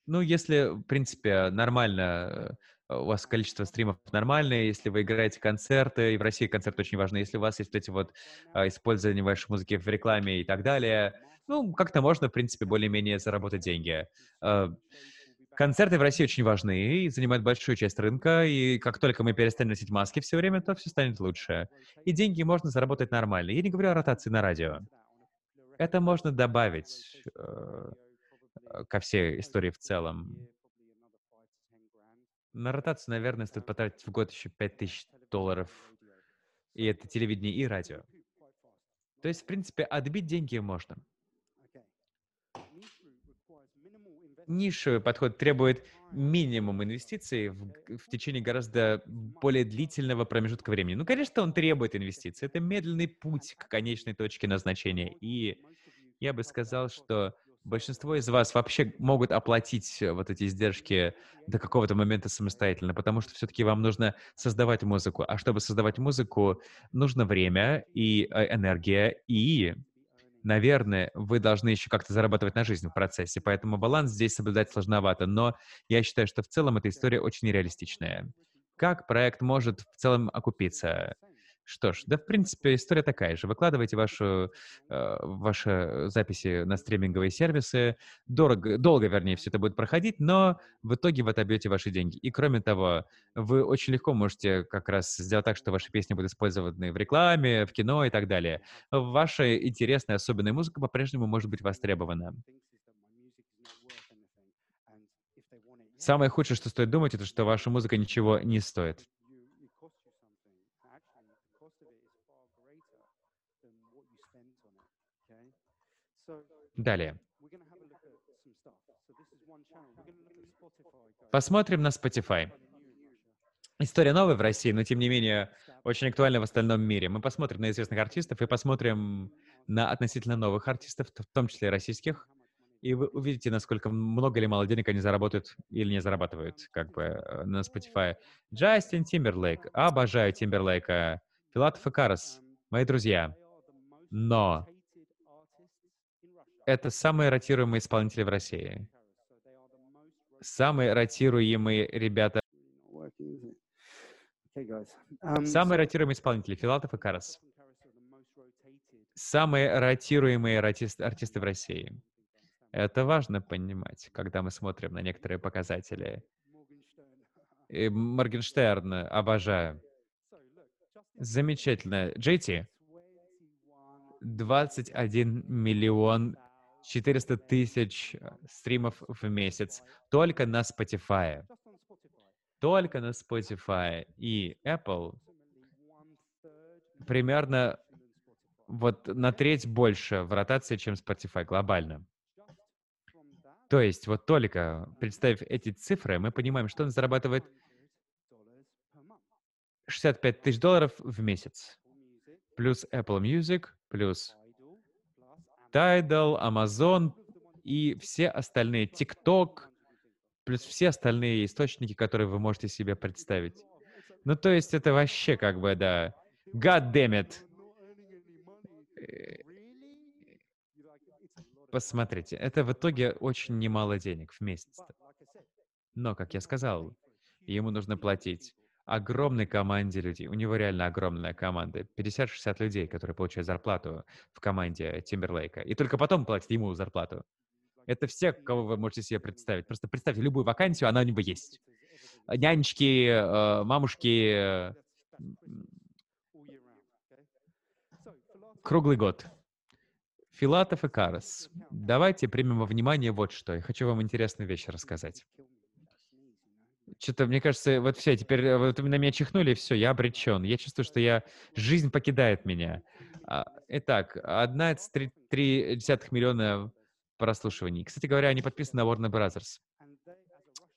Ну, если, в принципе, нормально, у вас количество стримов нормальное, если вы играете концерты, и в России концерты очень важны, если у вас есть эти вот а, использование вашей музыки в рекламе и так далее, ну, как-то можно, в принципе, более-менее заработать деньги. А, Концерты в России очень важны и занимают большую часть рынка, и как только мы перестанем носить маски все время, то все станет лучше. И деньги можно заработать нормально. Я не говорю о ротации на радио. Это можно добавить э, э, ко всей истории в целом. На ротацию, наверное, стоит потратить в год еще 5000 долларов. И это телевидение и радио. То есть, в принципе, отбить деньги можно. Нишевый подход требует минимум инвестиций в, в течение гораздо более длительного промежутка времени. Ну, конечно, он требует инвестиций. Это медленный путь к конечной точке назначения. И я бы сказал, что большинство из вас вообще могут оплатить э, вот эти издержки до какого-то момента самостоятельно, потому что все-таки вам нужно создавать музыку. А чтобы создавать музыку, нужно время и э, энергия, и наверное, вы должны еще как-то зарабатывать на жизнь в процессе, поэтому баланс здесь соблюдать сложновато, но я считаю, что в целом эта история очень реалистичная. Как проект может в целом окупиться? Что ж, да, в принципе, история такая же. Выкладывайте вашу, э, ваши записи на стриминговые сервисы. Дорого, долго, вернее, все это будет проходить, но в итоге вы отобьете ваши деньги. И кроме того, вы очень легко можете как раз сделать так, что ваши песни будут использованы в рекламе, в кино и так далее ваша интересная, особенная музыка по-прежнему может быть востребована. Самое худшее, что стоит думать, это что ваша музыка ничего не стоит. Далее. Посмотрим на Spotify. История новая в России, но тем не менее очень актуальна в остальном мире. Мы посмотрим на известных артистов и посмотрим на относительно новых артистов, в том числе российских, и вы увидите, насколько много или мало денег они заработают или не зарабатывают, как бы, э, на Spotify. Джастин Тимберлейк. Обожаю Тимберлейка. Филатов и Карас. Мои друзья. Но это самые ротируемые исполнители в России. Самые ротируемые ребята. Самые ротируемые исполнители. Филатов и Карас. Самые ротируемые артист- артисты в России. Это важно понимать, когда мы смотрим на некоторые показатели. И Моргенштерн, обожаю. Замечательно. JT. 21 миллион 400 тысяч э, стримов в месяц только на Spotify. Только на Spotify. И Apple примерно вот на треть больше в ротации, чем Spotify глобально. То есть вот только представив эти цифры, мы понимаем, что он зарабатывает 65 тысяч долларов в месяц. Плюс Apple Music, плюс Tidal, Amazon и все остальные, TikTok, плюс все остальные источники, которые вы можете себе представить. Ну, то есть это вообще как бы, да, God damn it. Э, Посмотрите, это в итоге очень немало денег в месяц. Но, как я сказал, ему нужно платить огромной команде людей. У него реально огромная команда. 50-60 людей, которые получают зарплату в команде Тимберлейка. И только потом платят ему зарплату. Это все, кого вы можете себе представить. Просто представьте любую вакансию, она у него есть. Нянечки, э, мамушки, круглый год. Филатов и Карас. Давайте примем во внимание вот что. Я хочу вам интересную вещь рассказать. Что-то, мне кажется, вот все, теперь э, вот на меня чихнули, и все, я обречен. Я чувствую, что я... Жизнь покидает меня. А, Итак, 1,3 миллиона прослушиваний. Кстати говоря, они подписаны на Warner Brothers.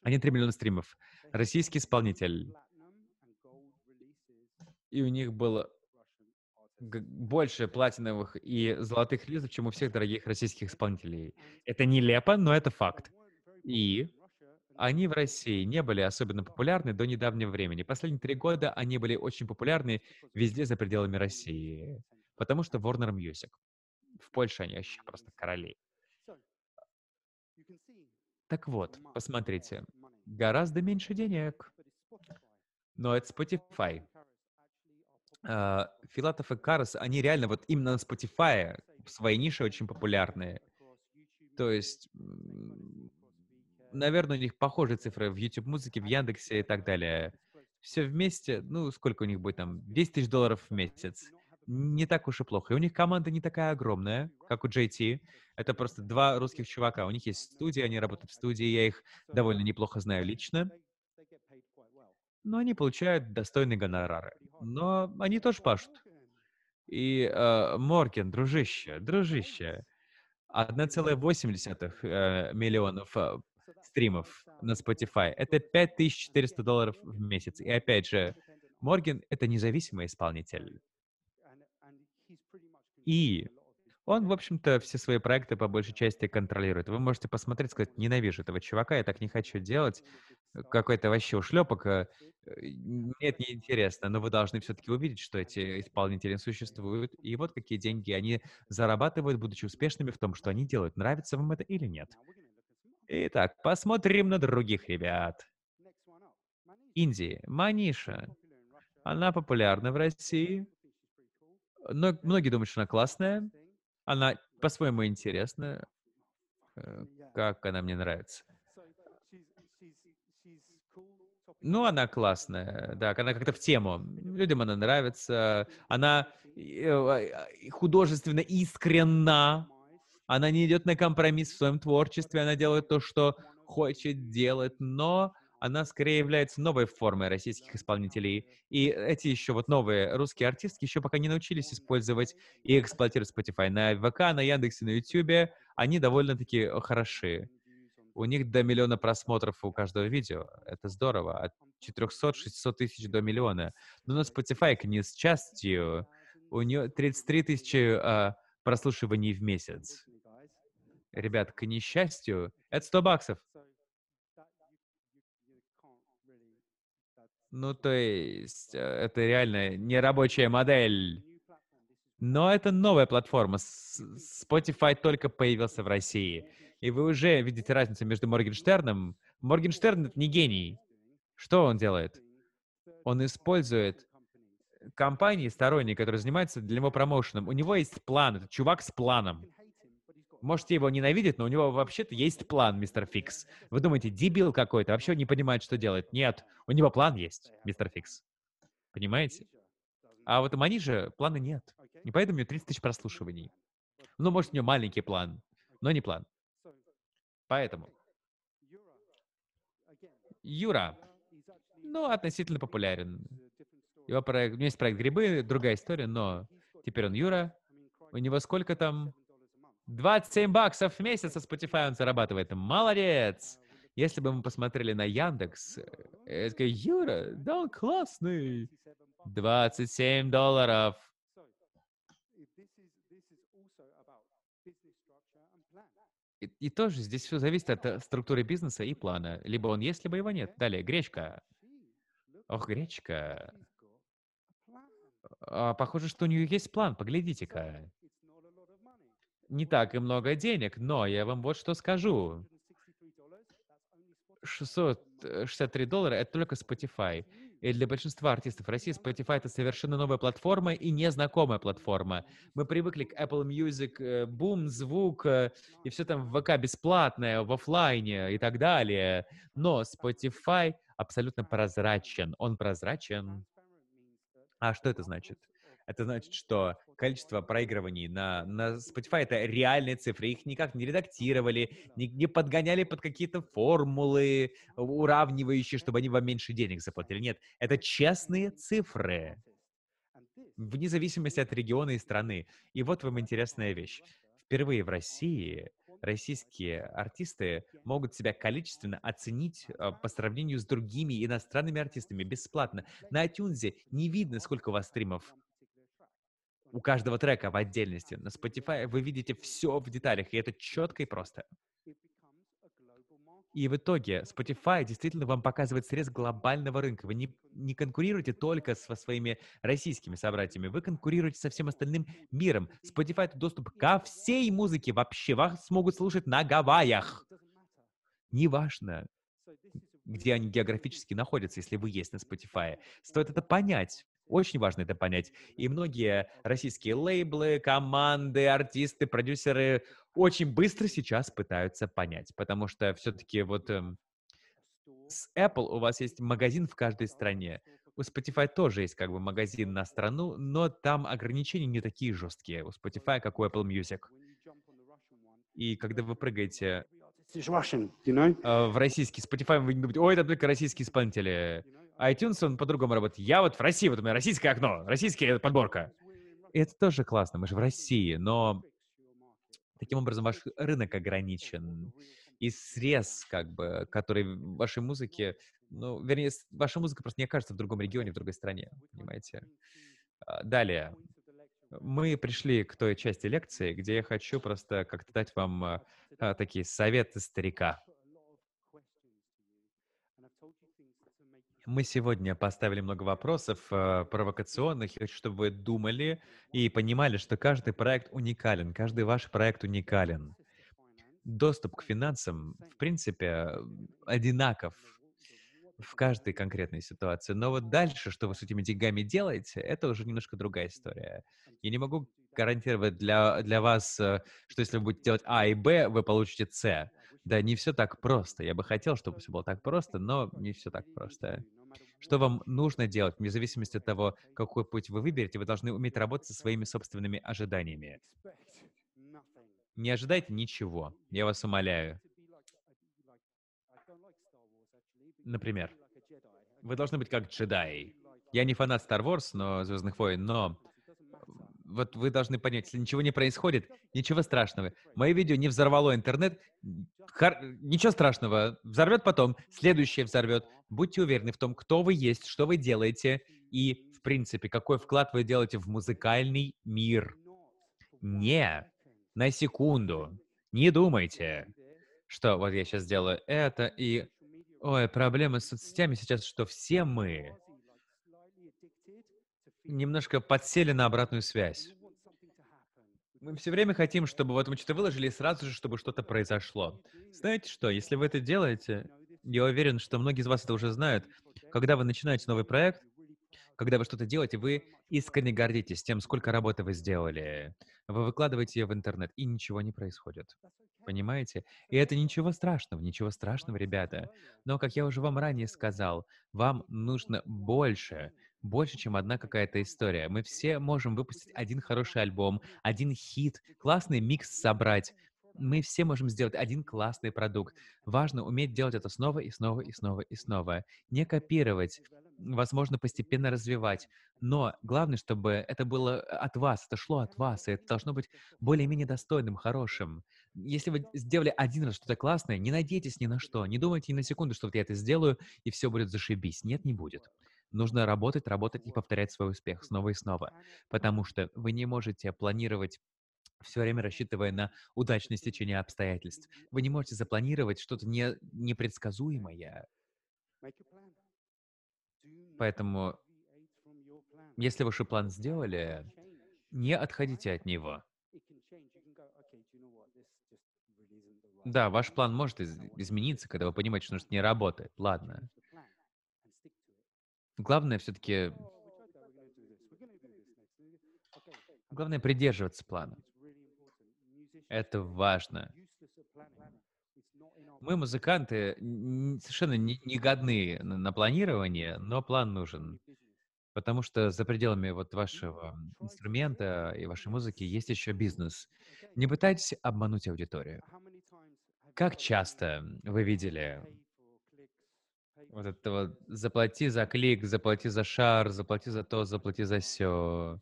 Они 3 миллиона стримов. Российский исполнитель. И у них было больше платиновых и золотых релизов, чем у всех дорогих российских исполнителей. Это нелепо, но это факт. И они в России не были особенно популярны до недавнего времени. Последние три года они были очень популярны везде за пределами России. Потому что Warner Music. В Польше они вообще просто короли. Так вот, посмотрите. Гораздо меньше денег. Но это Spotify. А, Филатов и Карас, они реально вот именно на Spotify в своей нише очень популярные. То есть, наверное, у них похожие цифры в YouTube музыке, в Яндексе и так далее. Все вместе, ну, сколько у них будет там, 10 тысяч долларов в месяц. Не так уж и плохо. И у них команда не такая огромная, как у JT. Это просто два русских чувака. У них есть студия, они работают в студии, я их довольно неплохо знаю лично. Но они получают достойные гонорары. Но они тоже пашут. И э, Морген, дружище, дружище, 1,8 э, миллионов э, стримов на Spotify. Это 5400 долларов в месяц. И опять же, Морген — это независимый исполнитель. И он, в общем-то, все свои проекты по большей части контролирует. Вы можете посмотреть, сказать, ненавижу этого чувака, я так не хочу делать. Какой-то вообще ушлепок. э, э, Мне это неинтересно, но вы должны все-таки увидеть, что эти исполнители существуют. И вот какие деньги они зарабатывают, будучи успешными в том, что они делают. Нравится вам это или нет? Итак, посмотрим на других ребят. Индии. Маниша. Она популярна в России. Но многие думают, что она классная. Она по-своему интересная. Э, Как она мне нравится. Ну, она классная, да, она как-то в тему. Людям она нравится. Она э, и художественно искренна. Она не идет на компромисс в своем творчестве, она делает то, что хочет делать, но она скорее является новой формой российских исполнителей. И эти еще вот новые русские артистки еще пока не научились использовать и эксплуатировать Spotify. На ВК, на Яндексе, на Ютубе они довольно-таки хороши. У них до миллиона просмотров у каждого видео. Это здорово. От 400-600 тысяч до миллиона. Но на Spotify, к несчастью, у нее 33 тысячи а, прослушиваний в месяц. Ребят, к несчастью, это 100 баксов. Ну, то есть, э, это реально нерабочая модель. Но это новая платформа. Spotify только появился в России. И вы уже видите разницу между Моргенштерном. Моргенштерн — это не гений. Что он делает? Он использует компании сторонние, которые занимаются для него промоушеном. У него есть план. Это чувак с планом. Можете его ненавидеть, но у него вообще-то есть план, мистер Фикс. Вы думаете, дебил какой-то, вообще не понимает, что делает. Нет, у него план есть, мистер Фикс. Понимаете? А вот у Манижа плана нет. И поэтому у него 30 тысяч прослушиваний. Ну, может, у него маленький план, но не план. Поэтому. Юра, ну, относительно популярен. Его проект, у него есть проект «Грибы», другая история, но теперь он Юра. У него сколько там? 27 баксов в месяц со Spotify он зарабатывает. Молодец! Если бы мы посмотрели на Яндекс, э, я такой, Юра, да он классный. 27 долларов. И, и тоже здесь все зависит от э, структуры бизнеса и плана. Либо он есть, либо его нет. Далее, гречка. Ох, гречка. А, похоже, что у нее есть план, поглядите-ка. Не так и много денег, но я вам вот что скажу. 663 доллара- это только Spotify. И для большинства артистов России Spotify- это совершенно новая платформа и незнакомая платформа. Мы привыкли к Apple Music, э, бум, звук, э, и все там в ВК бесплатное, в оффлайне и так далее. Но Spotify абсолютно прозрачен. Он прозрачен. А что это значит? Это значит, что количество проигрываний на, на Spotify это реальные цифры. Их никак не редактировали, не, не подгоняли под какие-то формулы уравнивающие, чтобы они вам меньше денег заплатили. Нет, это честные цифры вне зависимости от региона и страны. И вот вам интересная вещь. Впервые в России российские артисты могут себя количественно оценить а, по сравнению с другими иностранными артистами бесплатно. На iTunes не видно, сколько у вас стримов у каждого трека в отдельности. На Spotify вы видите все в деталях, и это четко и просто. И в итоге Spotify действительно вам показывает срез глобального рынка. Вы не, не конкурируете только со своими российскими собратьями, вы конкурируете со всем остальным миром. Spotify — это доступ ко всей музыке вообще. Вас могут слушать на Гавайях. Неважно, где они географически находятся, если вы есть на Spotify. Стоит это понять. Очень важно это понять. И многие российские лейблы, команды, артисты, продюсеры очень быстро сейчас пытаются понять, потому что все-таки вот эм, с Apple у вас есть магазин в каждой стране. У Spotify тоже есть как бы магазин на страну, но там ограничения не такие жесткие у Spotify, как у Apple Music. И когда вы прыгаете э, в российский Spotify, вы не думаете, ой, это только российские исполнители iTunes, он по-другому работает. Я вот в России, вот у меня российское окно, российская подборка. И это тоже классно, мы же в России, но таким образом ваш рынок ограничен. И срез, как бы, который вашей музыке, ну, вернее, ваша музыка просто не окажется в другом регионе, в другой стране, понимаете? А, далее. Мы пришли к той части лекции, где я хочу просто как-то дать вам а такие советы старика. Мы сегодня поставили много вопросов э, провокационных. Я хочу, чтобы вы думали и понимали, что каждый проект уникален, каждый ваш проект уникален. Доступ к финансам, в принципе, одинаков в каждой конкретной ситуации. Но вот дальше, что вы с этими деньгами делаете, это уже немножко другая история. Я не могу гарантировать для, для вас, э, что если вы будете делать А и Б, вы получите С. Да, не все так просто. Я бы хотел, чтобы все было так просто, но не все так просто. Что вам нужно делать, вне зависимости от того, какой путь вы выберете, вы должны уметь работать со своими собственными ожиданиями. Не ожидайте ничего, я вас умоляю. Например, вы должны быть как джедай. Я не фанат Star Wars, но Звездных войн, но вот вы должны понять, если ничего не происходит, ничего страшного. Мое видео не взорвало интернет, хар... ничего страшного, взорвет потом, следующее взорвет. Будьте уверены в том, кто вы есть, что вы делаете и, в принципе, какой вклад вы делаете в музыкальный мир. Не на секунду. Не думайте, что вот я сейчас сделаю это и... Ой, проблема с соцсетями сейчас, что все мы немножко подсели на обратную связь. Мы все время хотим, чтобы вот мы что-то выложили, и сразу же, чтобы что-то произошло. Знаете что, если вы это делаете, я уверен, что многие из вас это уже знают, когда вы начинаете новый проект, когда вы что-то делаете, вы искренне гордитесь тем, сколько работы вы сделали. Вы выкладываете ее в интернет, и ничего не происходит. Понимаете? И это ничего страшного, ничего страшного, ребята. Но, как я уже вам ранее сказал, вам нужно больше, больше, чем одна какая-то история. Мы все можем выпустить один хороший альбом, один хит, классный микс собрать. Мы все можем сделать один классный продукт. Важно уметь делать это снова и снова и снова и снова. Не копировать, возможно, постепенно развивать. Но главное, чтобы это было от вас, это шло от вас, и это должно быть более-менее достойным, хорошим. Если вы сделали один раз что-то классное, не надейтесь ни на что, не думайте ни на секунду, что вот я это сделаю, и все будет зашибись. Нет, не будет. Нужно работать, работать и повторять свой успех снова и снова, потому что вы не можете планировать все время рассчитывая на удачное стечение обстоятельств. Вы не можете запланировать что-то не, непредсказуемое. Поэтому, если вы план сделали, не отходите от него. Да, ваш план может из измениться, когда вы понимаете, что не работает. Ладно. Главное все-таки главное придерживаться плана. Это важно. Мы, музыканты, совершенно не не на планирование, но план нужен. Потому что за пределами вот вашего инструмента и вашей музыки есть еще бизнес. Не пытайтесь обмануть аудиторию. Как часто вы видели вот это вот заплати за клик, заплати за шар, заплати за то, заплати за сё.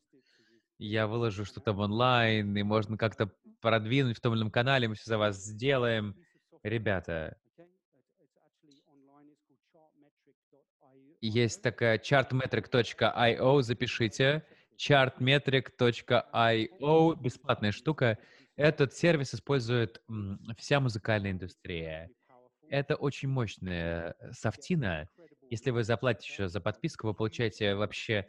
Я выложу что-то в онлайн, и можно как-то продвинуть в том или ином канале, мы все за вас сделаем. Ребята, есть такая chartmetric.io, запишите. chartmetric.io, бесплатная штука. Этот сервис использует вся музыкальная индустрия. Это очень мощная э, софтина. Если вы заплатите еще за подписку, вы получаете вообще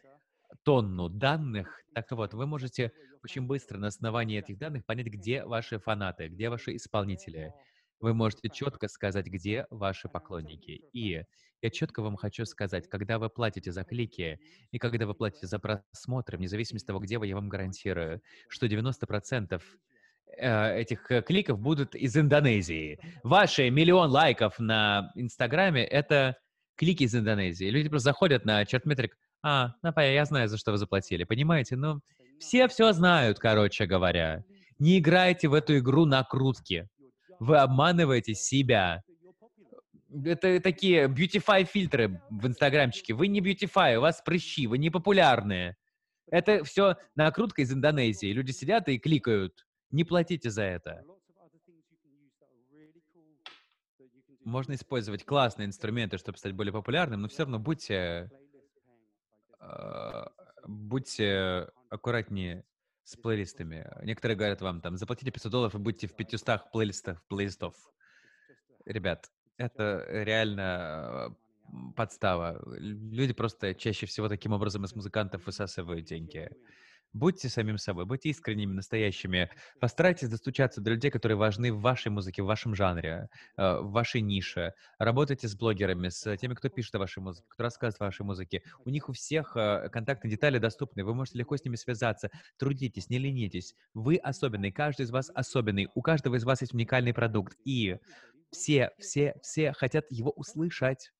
тонну данных. Так вот, вы можете очень быстро на основании этих данных понять, где ваши фанаты, где ваши исполнители. Вы можете четко сказать, где ваши поклонники. И я четко вам хочу сказать, когда вы платите за клики и когда вы платите за просмотры, вне зависимости от того, где вы, я вам гарантирую, что 90% э, этих э, кликов будут из Индонезии. Ваши миллион лайков на Инстаграме — это клики из Индонезии. Люди просто заходят на чартметрик, а, ну, понятно, я знаю, за что вы заплатили, понимаете? Ну, все все знают, короче говоря. Не играйте в эту игру накрутки. Вы обманываете себя. Это такие beautify фильтры в инстаграмчике. Вы не beautify, у вас прыщи, вы не популярные. Это все накрутка из Индонезии. Люди сидят и кликают. Не платите за это. Можно использовать классные инструменты, чтобы стать более популярным, но все равно будьте, а, будьте аккуратнее с плейлистами. Некоторые говорят вам там, заплатите 500 долларов и будьте в 500 плейлистах плейлистов. Ребят, это реально м, подстава. Люди просто чаще всего таким образом из музыкантов высасывают деньги. Будьте самим собой, будьте искренними, настоящими. Постарайтесь достучаться до людей, которые важны в вашей музыке, в вашем жанре, э, в вашей нише. Работайте с блогерами, с теми, кто пишет о вашей музыке, кто рассказывает о вашей музыке. У них у всех э, контактные детали доступны, вы можете легко с ними связаться. Трудитесь, не ленитесь. Вы особенный, каждый из вас особенный. У каждого из вас есть уникальный продукт. И все, все, все хотят его услышать.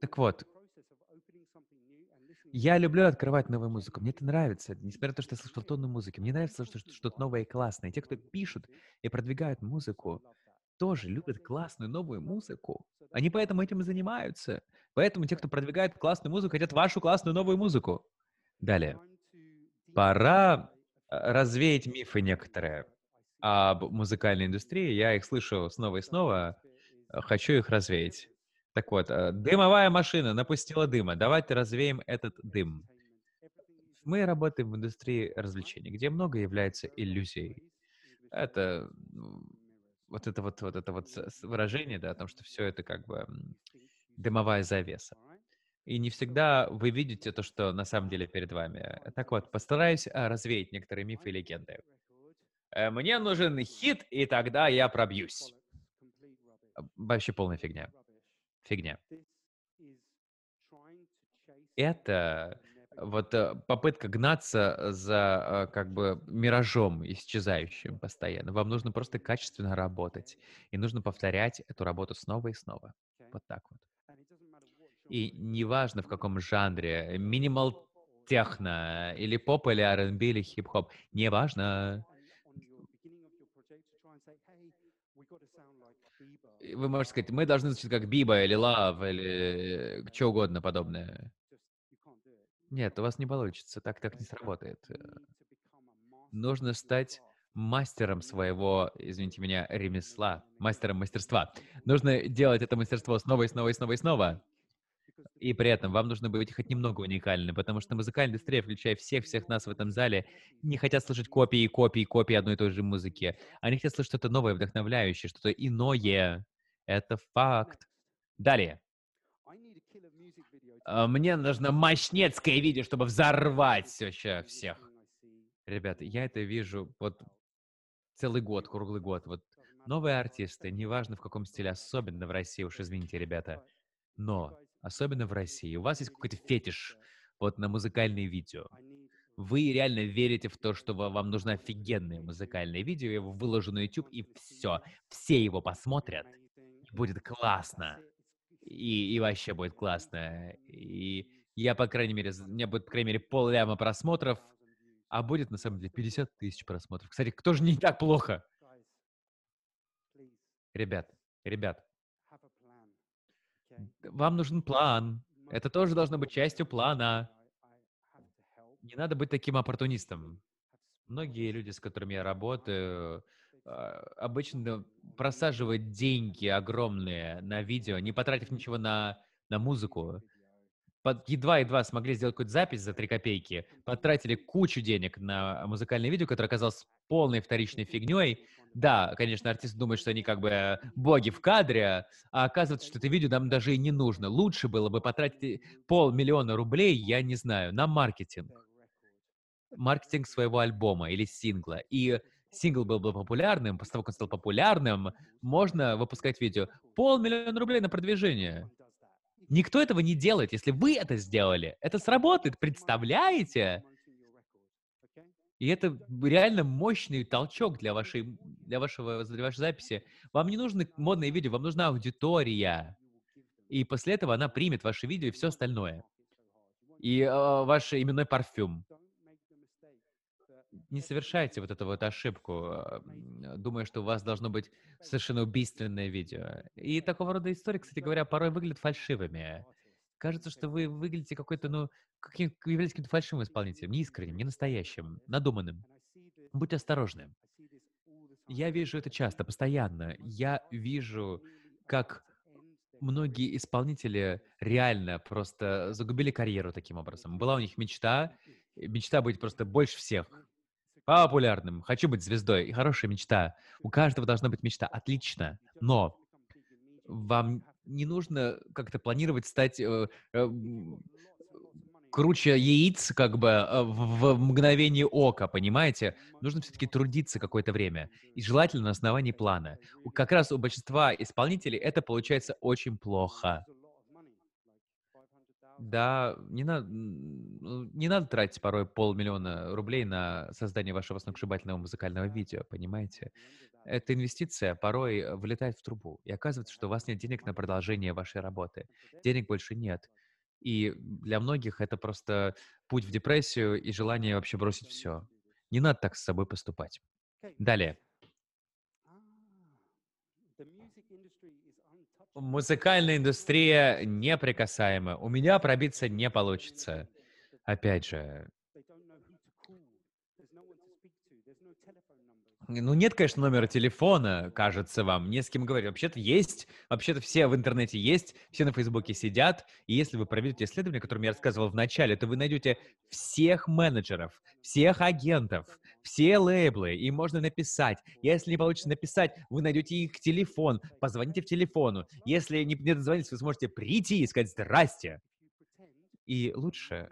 Так вот, я люблю открывать новую музыку. Мне это нравится. Несмотря на то, что я слышал тонну музыки, мне нравится что- что-то новое и классное. Те, кто пишут и продвигают музыку, тоже любят классную новую музыку. Они поэтому этим и занимаются. Поэтому те, кто продвигает классную музыку, хотят вашу классную новую музыку. Далее. Пора э, развеять мифы некоторые об музыкальной индустрии. Я их слышу снова и снова. Э, Хочу их развеять. Так вот, э, дымовая машина напустила дыма. Давайте развеем этот дым. Мы работаем в индустрии развлечений, где много является иллюзией. Это ну, вот это вот, вот это вот выражение, да, о том, что все это как бы дымовая завеса. И не всегда вы видите то, что на самом деле перед вами. Так вот, постараюсь а, развеять некоторые мифы и легенды. Э, Мне нужен хит, и тогда я пробьюсь. Вообще полная фигня. Фигня. Это вот э, попытка гнаться за э, как бы миражом исчезающим постоянно. Вам нужно просто качественно работать. И нужно повторять эту работу снова и снова. Вот так вот. И неважно в каком жанре, минимал техно, или поп, или R&B, или хип-хоп, неважно. Вы можете сказать, мы должны звучать как Биба или Лав, или что угодно подобное. Нет, у вас не получится, так так не сработает. Э, Нужно стать мастером своего, извините меня, ремесла, мастером мастерства. Нужно делать это мастерство снова и снова и снова и снова. И при этом вам нужно быть хоть немного уникальным, потому что музыкальная индустрия, включая всех-всех нас в этом зале, не хотят слышать копии, копии, копии одной и той же музыки. Они хотят слышать что-то новое, вдохновляющее, что-то иное. Это факт. Далее. А, Мне нужно мощнецкое видео, чтобы взорвать вообще всех. Ребята, я это вижу вот целый год, круглый год. Вот новые артисты, неважно в каком стиле, особенно в России, уж извините, ребята, но особенно в России, у вас есть какой-то фетиш вот на музыкальные видео. Вы реально верите в то, что ва- вам нужно офигенное музыкальное видео, я его выложу на YouTube, и все. Все его посмотрят, будет классно. И, и вообще будет классно. И я, по крайней мере, у меня будет, по крайней мере, пол ляма просмотров, а будет, на самом деле, 50 тысяч просмотров. Кстати, кто же не так плохо? Ребят, ребят, вам нужен план. Это тоже должно быть частью плана. Не надо быть таким оппортунистом. Многие люди, с которыми я работаю, обычно просаживают деньги огромные на видео, не потратив ничего на, на музыку. Едва-едва смогли сделать какую-то запись за 3 копейки, потратили кучу денег на музыкальное видео, которое оказалось полной вторичной фигней. Да, конечно, артисты думают, что они как бы боги в кадре, а оказывается, что это видео нам даже и не нужно. Лучше было бы потратить полмиллиона рублей, я не знаю, на маркетинг маркетинг своего альбома или сингла. И сингл был бы популярным, после того, как он стал популярным, можно выпускать видео. Полмиллиона рублей на продвижение. Никто этого не делает. Если вы это сделали, это сработает. Представляете? И это реально мощный толчок для вашей, для вашего, для вашей записи. Вам не нужны модные видео, вам нужна аудитория. И после этого она примет ваше видео и все остальное. И э, ваш именной парфюм. Не совершайте вот эту вот ошибку, э, м, думая, что у вас должно быть совершенно убийственное видео. И такого рода истории, кстати говоря, порой выглядят фальшивыми. Кажется, что вы выглядите какой-то, ну, каким, являетесь каким-то фальшивым исполнителем, неискренним, не настоящим, надуманным. Будьте осторожны. Я вижу это часто, постоянно. Я вижу, как многие исполнители реально просто загубили карьеру таким образом. Была у них мечта, мечта быть просто больше всех, популярным, хочу быть звездой. И хорошая мечта. У каждого должна быть мечта. Отлично. Но вам не нужно как-то планировать стать э, э, круче яиц, как бы, э, в, в мгновение ока, понимаете? Нужно все-таки трудиться какое-то время. И желательно на основании плана. Как раз у большинства исполнителей это получается очень плохо. Да, не надо, ну, не надо тратить порой полмиллиона рублей на создание вашего сногсшибательного музыкального видео, понимаете? Эта инвестиция порой э, вылетает в трубу, и оказывается, что у вас нет денег на продолжение вашей работы. Денег больше нет. И для многих это просто путь в депрессию и желание вообще бросить все. Не надо так с собой поступать. Далее. Музыкальная индустрия неприкасаема. У меня пробиться не получится. Опять же, ну нет, конечно, номера телефона, кажется вам, не с кем говорить. Вообще-то есть, вообще-то все в интернете есть, все на Фейсбуке сидят, и если вы проведете исследование, о котором я рассказывал в начале, то вы найдете всех менеджеров, всех агентов, все лейблы, и можно написать. Если не получится написать, вы найдете их телефон, позвоните в телефону. Если не, не дозвонитесь, вы сможете прийти и сказать «Здрасте». И лучше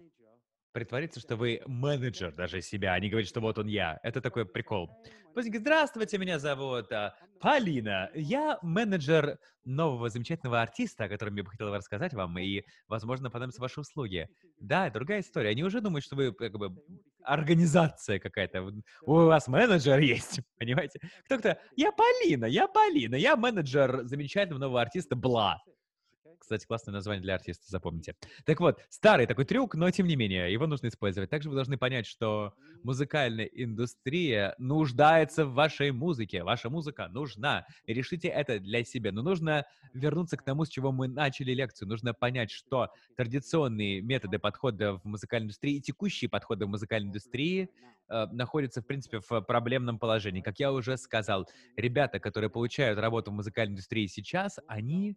притвориться, что вы менеджер даже себя, а не говорить, что вот он я. Это такой прикол. Поздненько, здравствуйте, меня зовут а, Полина. Я менеджер нового замечательного артиста, о котором я бы хотел рассказать вам, и, возможно, понадобятся ваши услуги. Да, другая история. Они уже думают, что вы как бы организация какая-то. У вас менеджер есть, понимаете? Кто-кто? Я Полина, я Полина, я менеджер замечательного нового артиста Бла. Кстати, классное название для артиста, запомните. Так вот, старый такой трюк, но тем не менее, его нужно использовать. Также вы должны понять, что музыкальная индустрия нуждается в вашей музыке. Ваша музыка нужна. Решите это для себя. Но нужно вернуться к тому, с чего мы начали лекцию. Нужно понять, что традиционные методы подхода в музыкальной индустрии и текущие подходы в музыкальной индустрии э, находятся, в принципе, в проблемном положении. Как я уже сказал, ребята, которые получают работу в музыкальной индустрии сейчас, они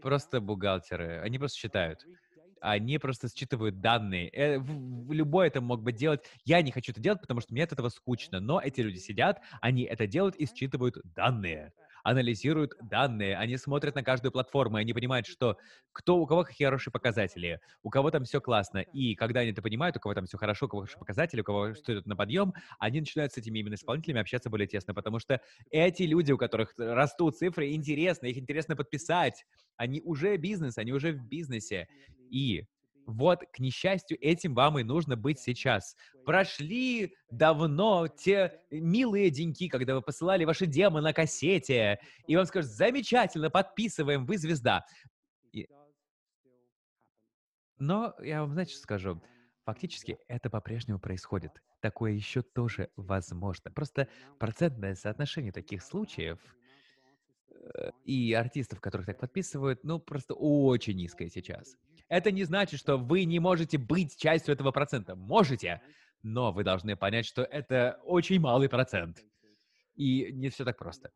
просто бухгалтеры. Они просто считают. Они просто считывают данные. Э, Любой это мог бы делать. Я не хочу это делать, потому что мне от этого скучно. Но эти люди сидят, они это делают и считывают данные. Анализируют данные, они смотрят на каждую платформу, и они понимают, что кто, у кого какие хорошие показатели, у кого там все классно. И когда они это понимают, у кого там все хорошо, у кого хорошие показатели, у кого что идет на подъем, они начинают с этими именно исполнителями общаться более тесно, потому что эти люди, у которых растут цифры, интересно, их интересно подписать. Они уже бизнес, они уже в бизнесе. И вот, к несчастью, этим вам и нужно быть сейчас. Прошли давно те милые деньки, когда вы посылали ваши демы на кассете, и вам скажут, замечательно, подписываем, вы звезда. И... Но я вам, знаете, что скажу? Фактически это по-прежнему происходит. Такое еще тоже возможно. Просто процентное соотношение таких случаев э, и артистов, которых так подписывают, ну, просто очень низкое сейчас. Это не значит, что вы не можете быть частью этого процента. Можете, но вы должны понять, что это очень малый процент. И не все так просто.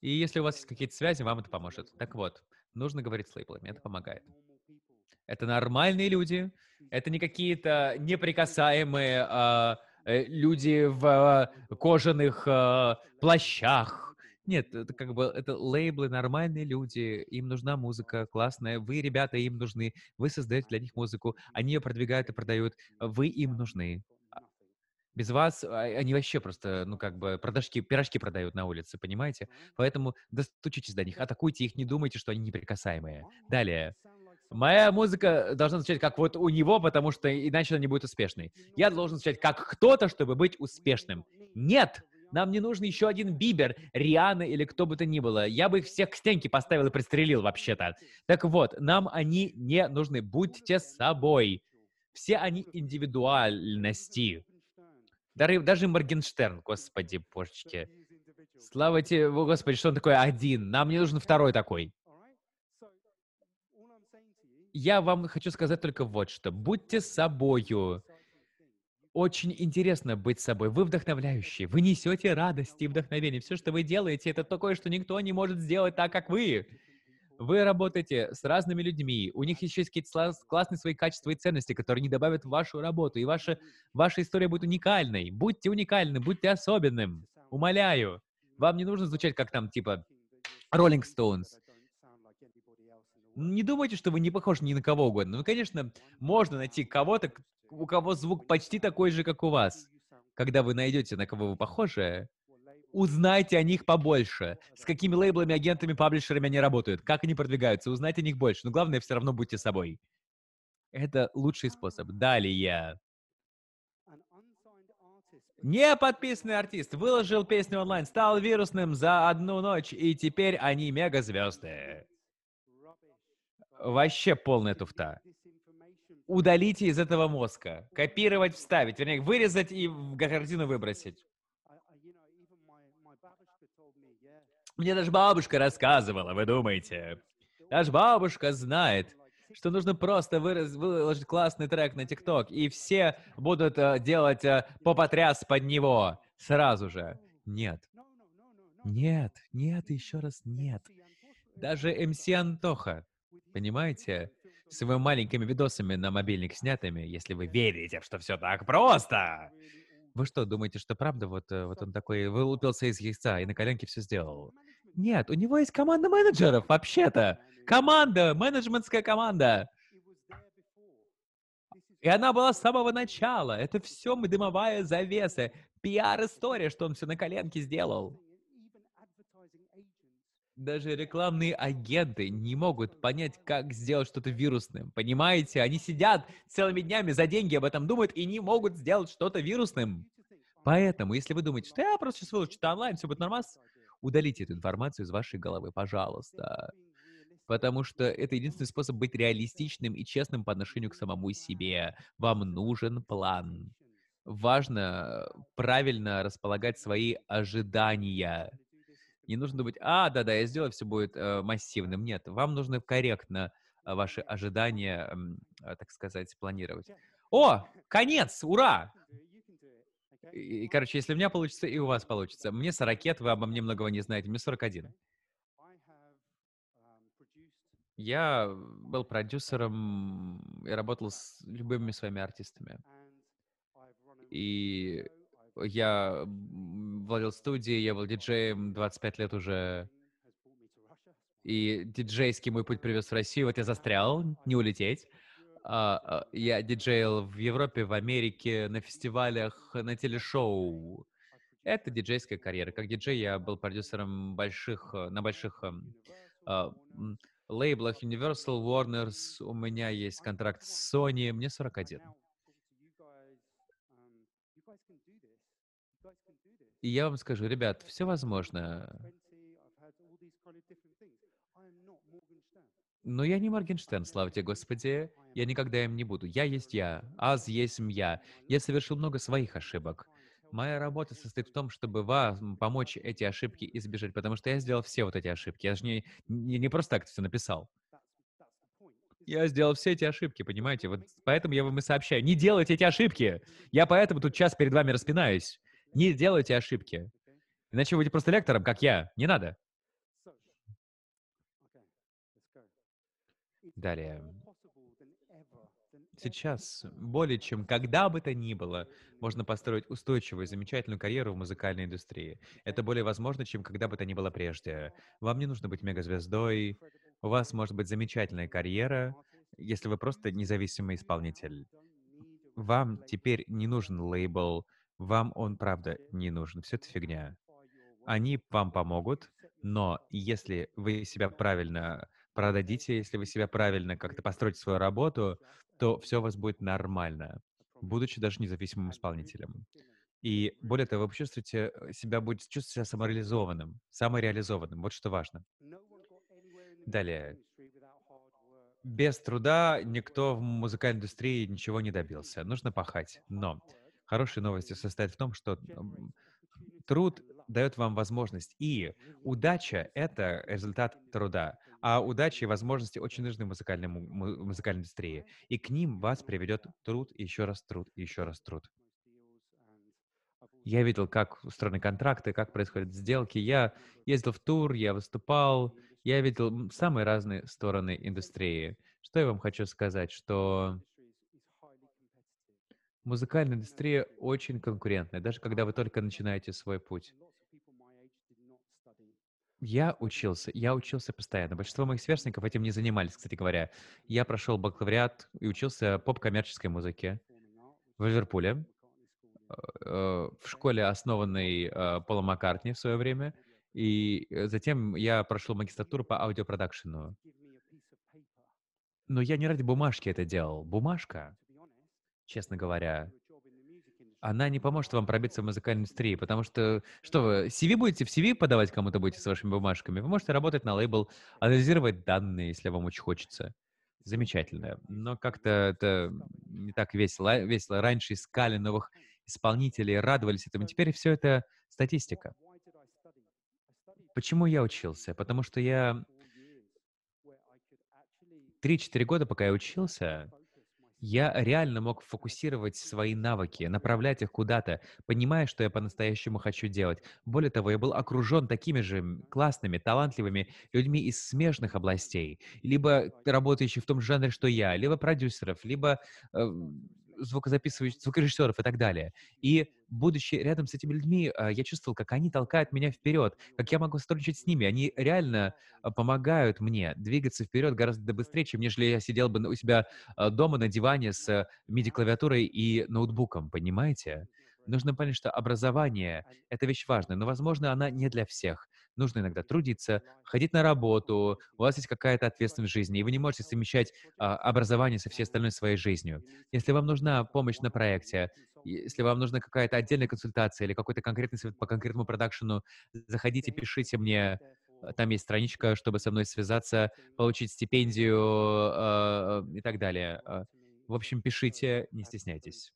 И если у вас есть какие-то связи, вам это поможет. Так вот, нужно говорить с лейблами, это помогает. Это нормальные люди, это не какие-то неприкасаемые э, люди в э, кожаных э, плащах, нет, это как бы это лейблы, нормальные люди, им нужна музыка классная, вы, ребята, им нужны, вы создаете для них музыку, они ее продвигают и продают, вы им нужны. А, без вас а, они вообще просто, ну, как бы, продажки, пирожки продают на улице, понимаете? Поэтому достучитесь до них, атакуйте их, не думайте, что они неприкасаемые. Далее. Моя музыка должна звучать как вот у него, потому что иначе она не будет успешной. Я должен звучать как кто-то, чтобы быть успешным. Нет! Нам не нужен еще один Бибер, Риана или кто бы то ни было. Я бы их всех к стенке поставил и пристрелил вообще-то. Так вот, нам они не нужны. Будьте собой. Все они индивидуальности. Даже, даже Моргенштерн, господи, божечки. Слава тебе, господи, что он такой один. Нам не нужен второй такой. Я вам хочу сказать только вот что. Будьте собою очень интересно быть собой. Вы вдохновляющие, вы несете радость и вдохновение. Все, что вы делаете, это такое, что никто не может сделать так, как вы. Вы работаете с разными людьми, у них еще есть какие-то классные свои качества и ценности, которые не добавят в вашу работу, и ваша, ваша история будет уникальной. Будьте уникальны, будьте особенным. Умоляю. Вам не нужно звучать как там, типа, Rolling Stones. Не думайте, что вы не похожи ни на кого угодно. Ну, конечно, можно найти кого-то, у кого звук почти такой же, как у вас. Когда вы найдете, на кого вы похожи, узнайте о них побольше. С какими лейблами, агентами, паблишерами они работают, как они продвигаются, узнайте о них больше. Но главное, все равно будьте собой. Это лучший способ. Далее. Не подписанный артист выложил песню онлайн, стал вирусным за одну ночь, и теперь они мегазвезды. Вообще полная туфта удалите из этого мозга. Копировать, вставить. Вернее, вырезать и в картину выбросить. Мне даже бабушка рассказывала, вы думаете. Даже бабушка знает, что нужно просто выраз, выложить классный трек на ТикТок, и все будут uh, делать uh, попотряс под него сразу же. Нет. Нет, нет, еще раз нет. Даже МС Антоха, понимаете? Своими маленькими видосами на мобильник снятыми, если вы верите, что все так просто. Вы что, думаете, что правда вот, э, вот он такой вылупился из яйца и на коленке все сделал? Нет, у него есть команда менеджеров, вообще-то. Команда, менеджментская команда. И она была с самого начала. Это все дымовая завеса. Пиар-история, что он все на коленке сделал даже рекламные агенты не могут понять, как сделать что-то вирусным. Понимаете? Они сидят целыми днями за деньги об этом думают и не могут сделать что-то вирусным. Поэтому, если вы думаете, что я просто сейчас выложу что-то онлайн, все будет нормально, удалите эту информацию из вашей головы, пожалуйста. Потому что это единственный способ быть реалистичным и честным по отношению к самому себе. Вам нужен план. Важно правильно располагать свои ожидания. Не нужно думать, а, да-да, я сделаю, все будет э, массивным. Нет, вам нужно корректно э, ваши ожидания, э, так сказать, планировать. О, конец, ура! И, короче, если у меня получится, и у вас получится. Мне 40 лет, вы обо мне многого не знаете, мне 41. Я был продюсером и работал с любыми своими артистами. И я владел студией, я был диджеем 25 лет уже. И диджейский мой путь привез в Россию. Вот я застрял, не улететь. А, а, я диджейл в Европе, в Америке, на фестивалях, на телешоу. Это диджейская карьера. Как диджей я был продюсером больших, э, на больших эм, а, лейблах Universal, Warners. У меня есть контракт с Sony. Мне 41. И я вам скажу, ребят, все возможно. Но я не Моргенштерн, слава тебе, Господи. Я никогда им не буду. Я есть я. Аз есть я. Я совершил много своих ошибок. Моя работа состоит в том, чтобы вам помочь эти ошибки избежать, потому что я сделал все вот эти ошибки. Я же не, не, не просто так все написал. Я сделал все эти ошибки, понимаете? Вот поэтому я вам и сообщаю. Не делайте эти ошибки! Я поэтому тут час перед вами распинаюсь. Не делайте ошибки. Иначе вы будете просто лектором, как я. Не надо. Далее. Сейчас, более чем когда бы то ни было, можно построить устойчивую, замечательную карьеру в музыкальной индустрии. Это более возможно, чем когда бы то ни было прежде. Вам не нужно быть мегазвездой, у вас может быть замечательная карьера, если вы просто независимый исполнитель. Вам теперь не нужен лейбл, вам он, правда, не нужен. Все это фигня. Они вам помогут, но если вы себя правильно продадите, если вы себя правильно как-то построите свою работу, то все у вас будет нормально, будучи даже независимым исполнителем. И более того, вы почувствуете э, себя, будете чувствовать себя самореализованным, самореализованным. Вот что важно. Далее. Без труда никто в музыкальной индустрии ничего не добился. Нужно пахать. Но хорошие новости состоят в том, что труд дает вам возможность. И удача — это результат труда. А удача и возможности очень нужны музыкальной, музыкальной индустрии. И к ним вас приведет труд, еще раз труд, еще раз труд. Я видел, как устроены контракты, как происходят сделки. Я ездил в тур, я выступал, я видел самые разные стороны индустрии. Что я вам хочу сказать, что музыкальная индустрия очень конкурентная, даже когда вы только начинаете свой путь. Я учился, я учился постоянно. Большинство моих сверстников этим не занимались, кстати говоря. Я прошел бакалавриат и учился поп-коммерческой музыке в Ливерпуле, э, в школе, основанной э, Полом Маккартни в свое время. И э, затем я прошел магистратуру по аудиопродакшену. Но я не ради бумажки это делал. Бумажка, честно говоря, она не поможет вам пробиться в музыкальной индустрии, потому что, что вы, CV будете в CV подавать кому-то будете с вашими бумажками, вы можете работать на лейбл, анализировать данные, если вам очень хочется. Замечательно. Но как-то это не так весело. Весело. Раньше искали новых исполнителей, радовались этому. Теперь все это статистика. Почему я учился? Потому что я 3-4 года, пока я учился, я реально мог фокусировать свои навыки, направлять их куда-то, понимая, что я по-настоящему хочу делать. Более того, я был окружен такими же классными, талантливыми людьми из смежных областей, либо работающих в том же жанре, что я, либо продюсеров, либо э, звукозаписывающих, звукорежиссеров и так далее. И будучи рядом с этими людьми, а, я чувствовал, как они толкают меня вперед, как я могу сотрудничать с ними. Они реально а, помогают мне двигаться вперед гораздо быстрее, чем нежели я сидел бы у себя а, дома на диване с MIDI-клавиатурой и ноутбуком, понимаете? Нужно понять, что образование — это вещь важная, но, возможно, она не для всех. Нужно иногда трудиться, ходить на работу, у вас есть какая-то ответственность в жизни, и вы не можете совмещать а, образование со всей остальной своей жизнью. Если вам нужна помощь на проекте, если вам нужна какая-то отдельная консультация или какой-то конкретный совет по конкретному продакшену, заходите, пишите мне, там есть страничка, чтобы со мной связаться, получить стипендию э, и так далее. В общем, пишите, не стесняйтесь.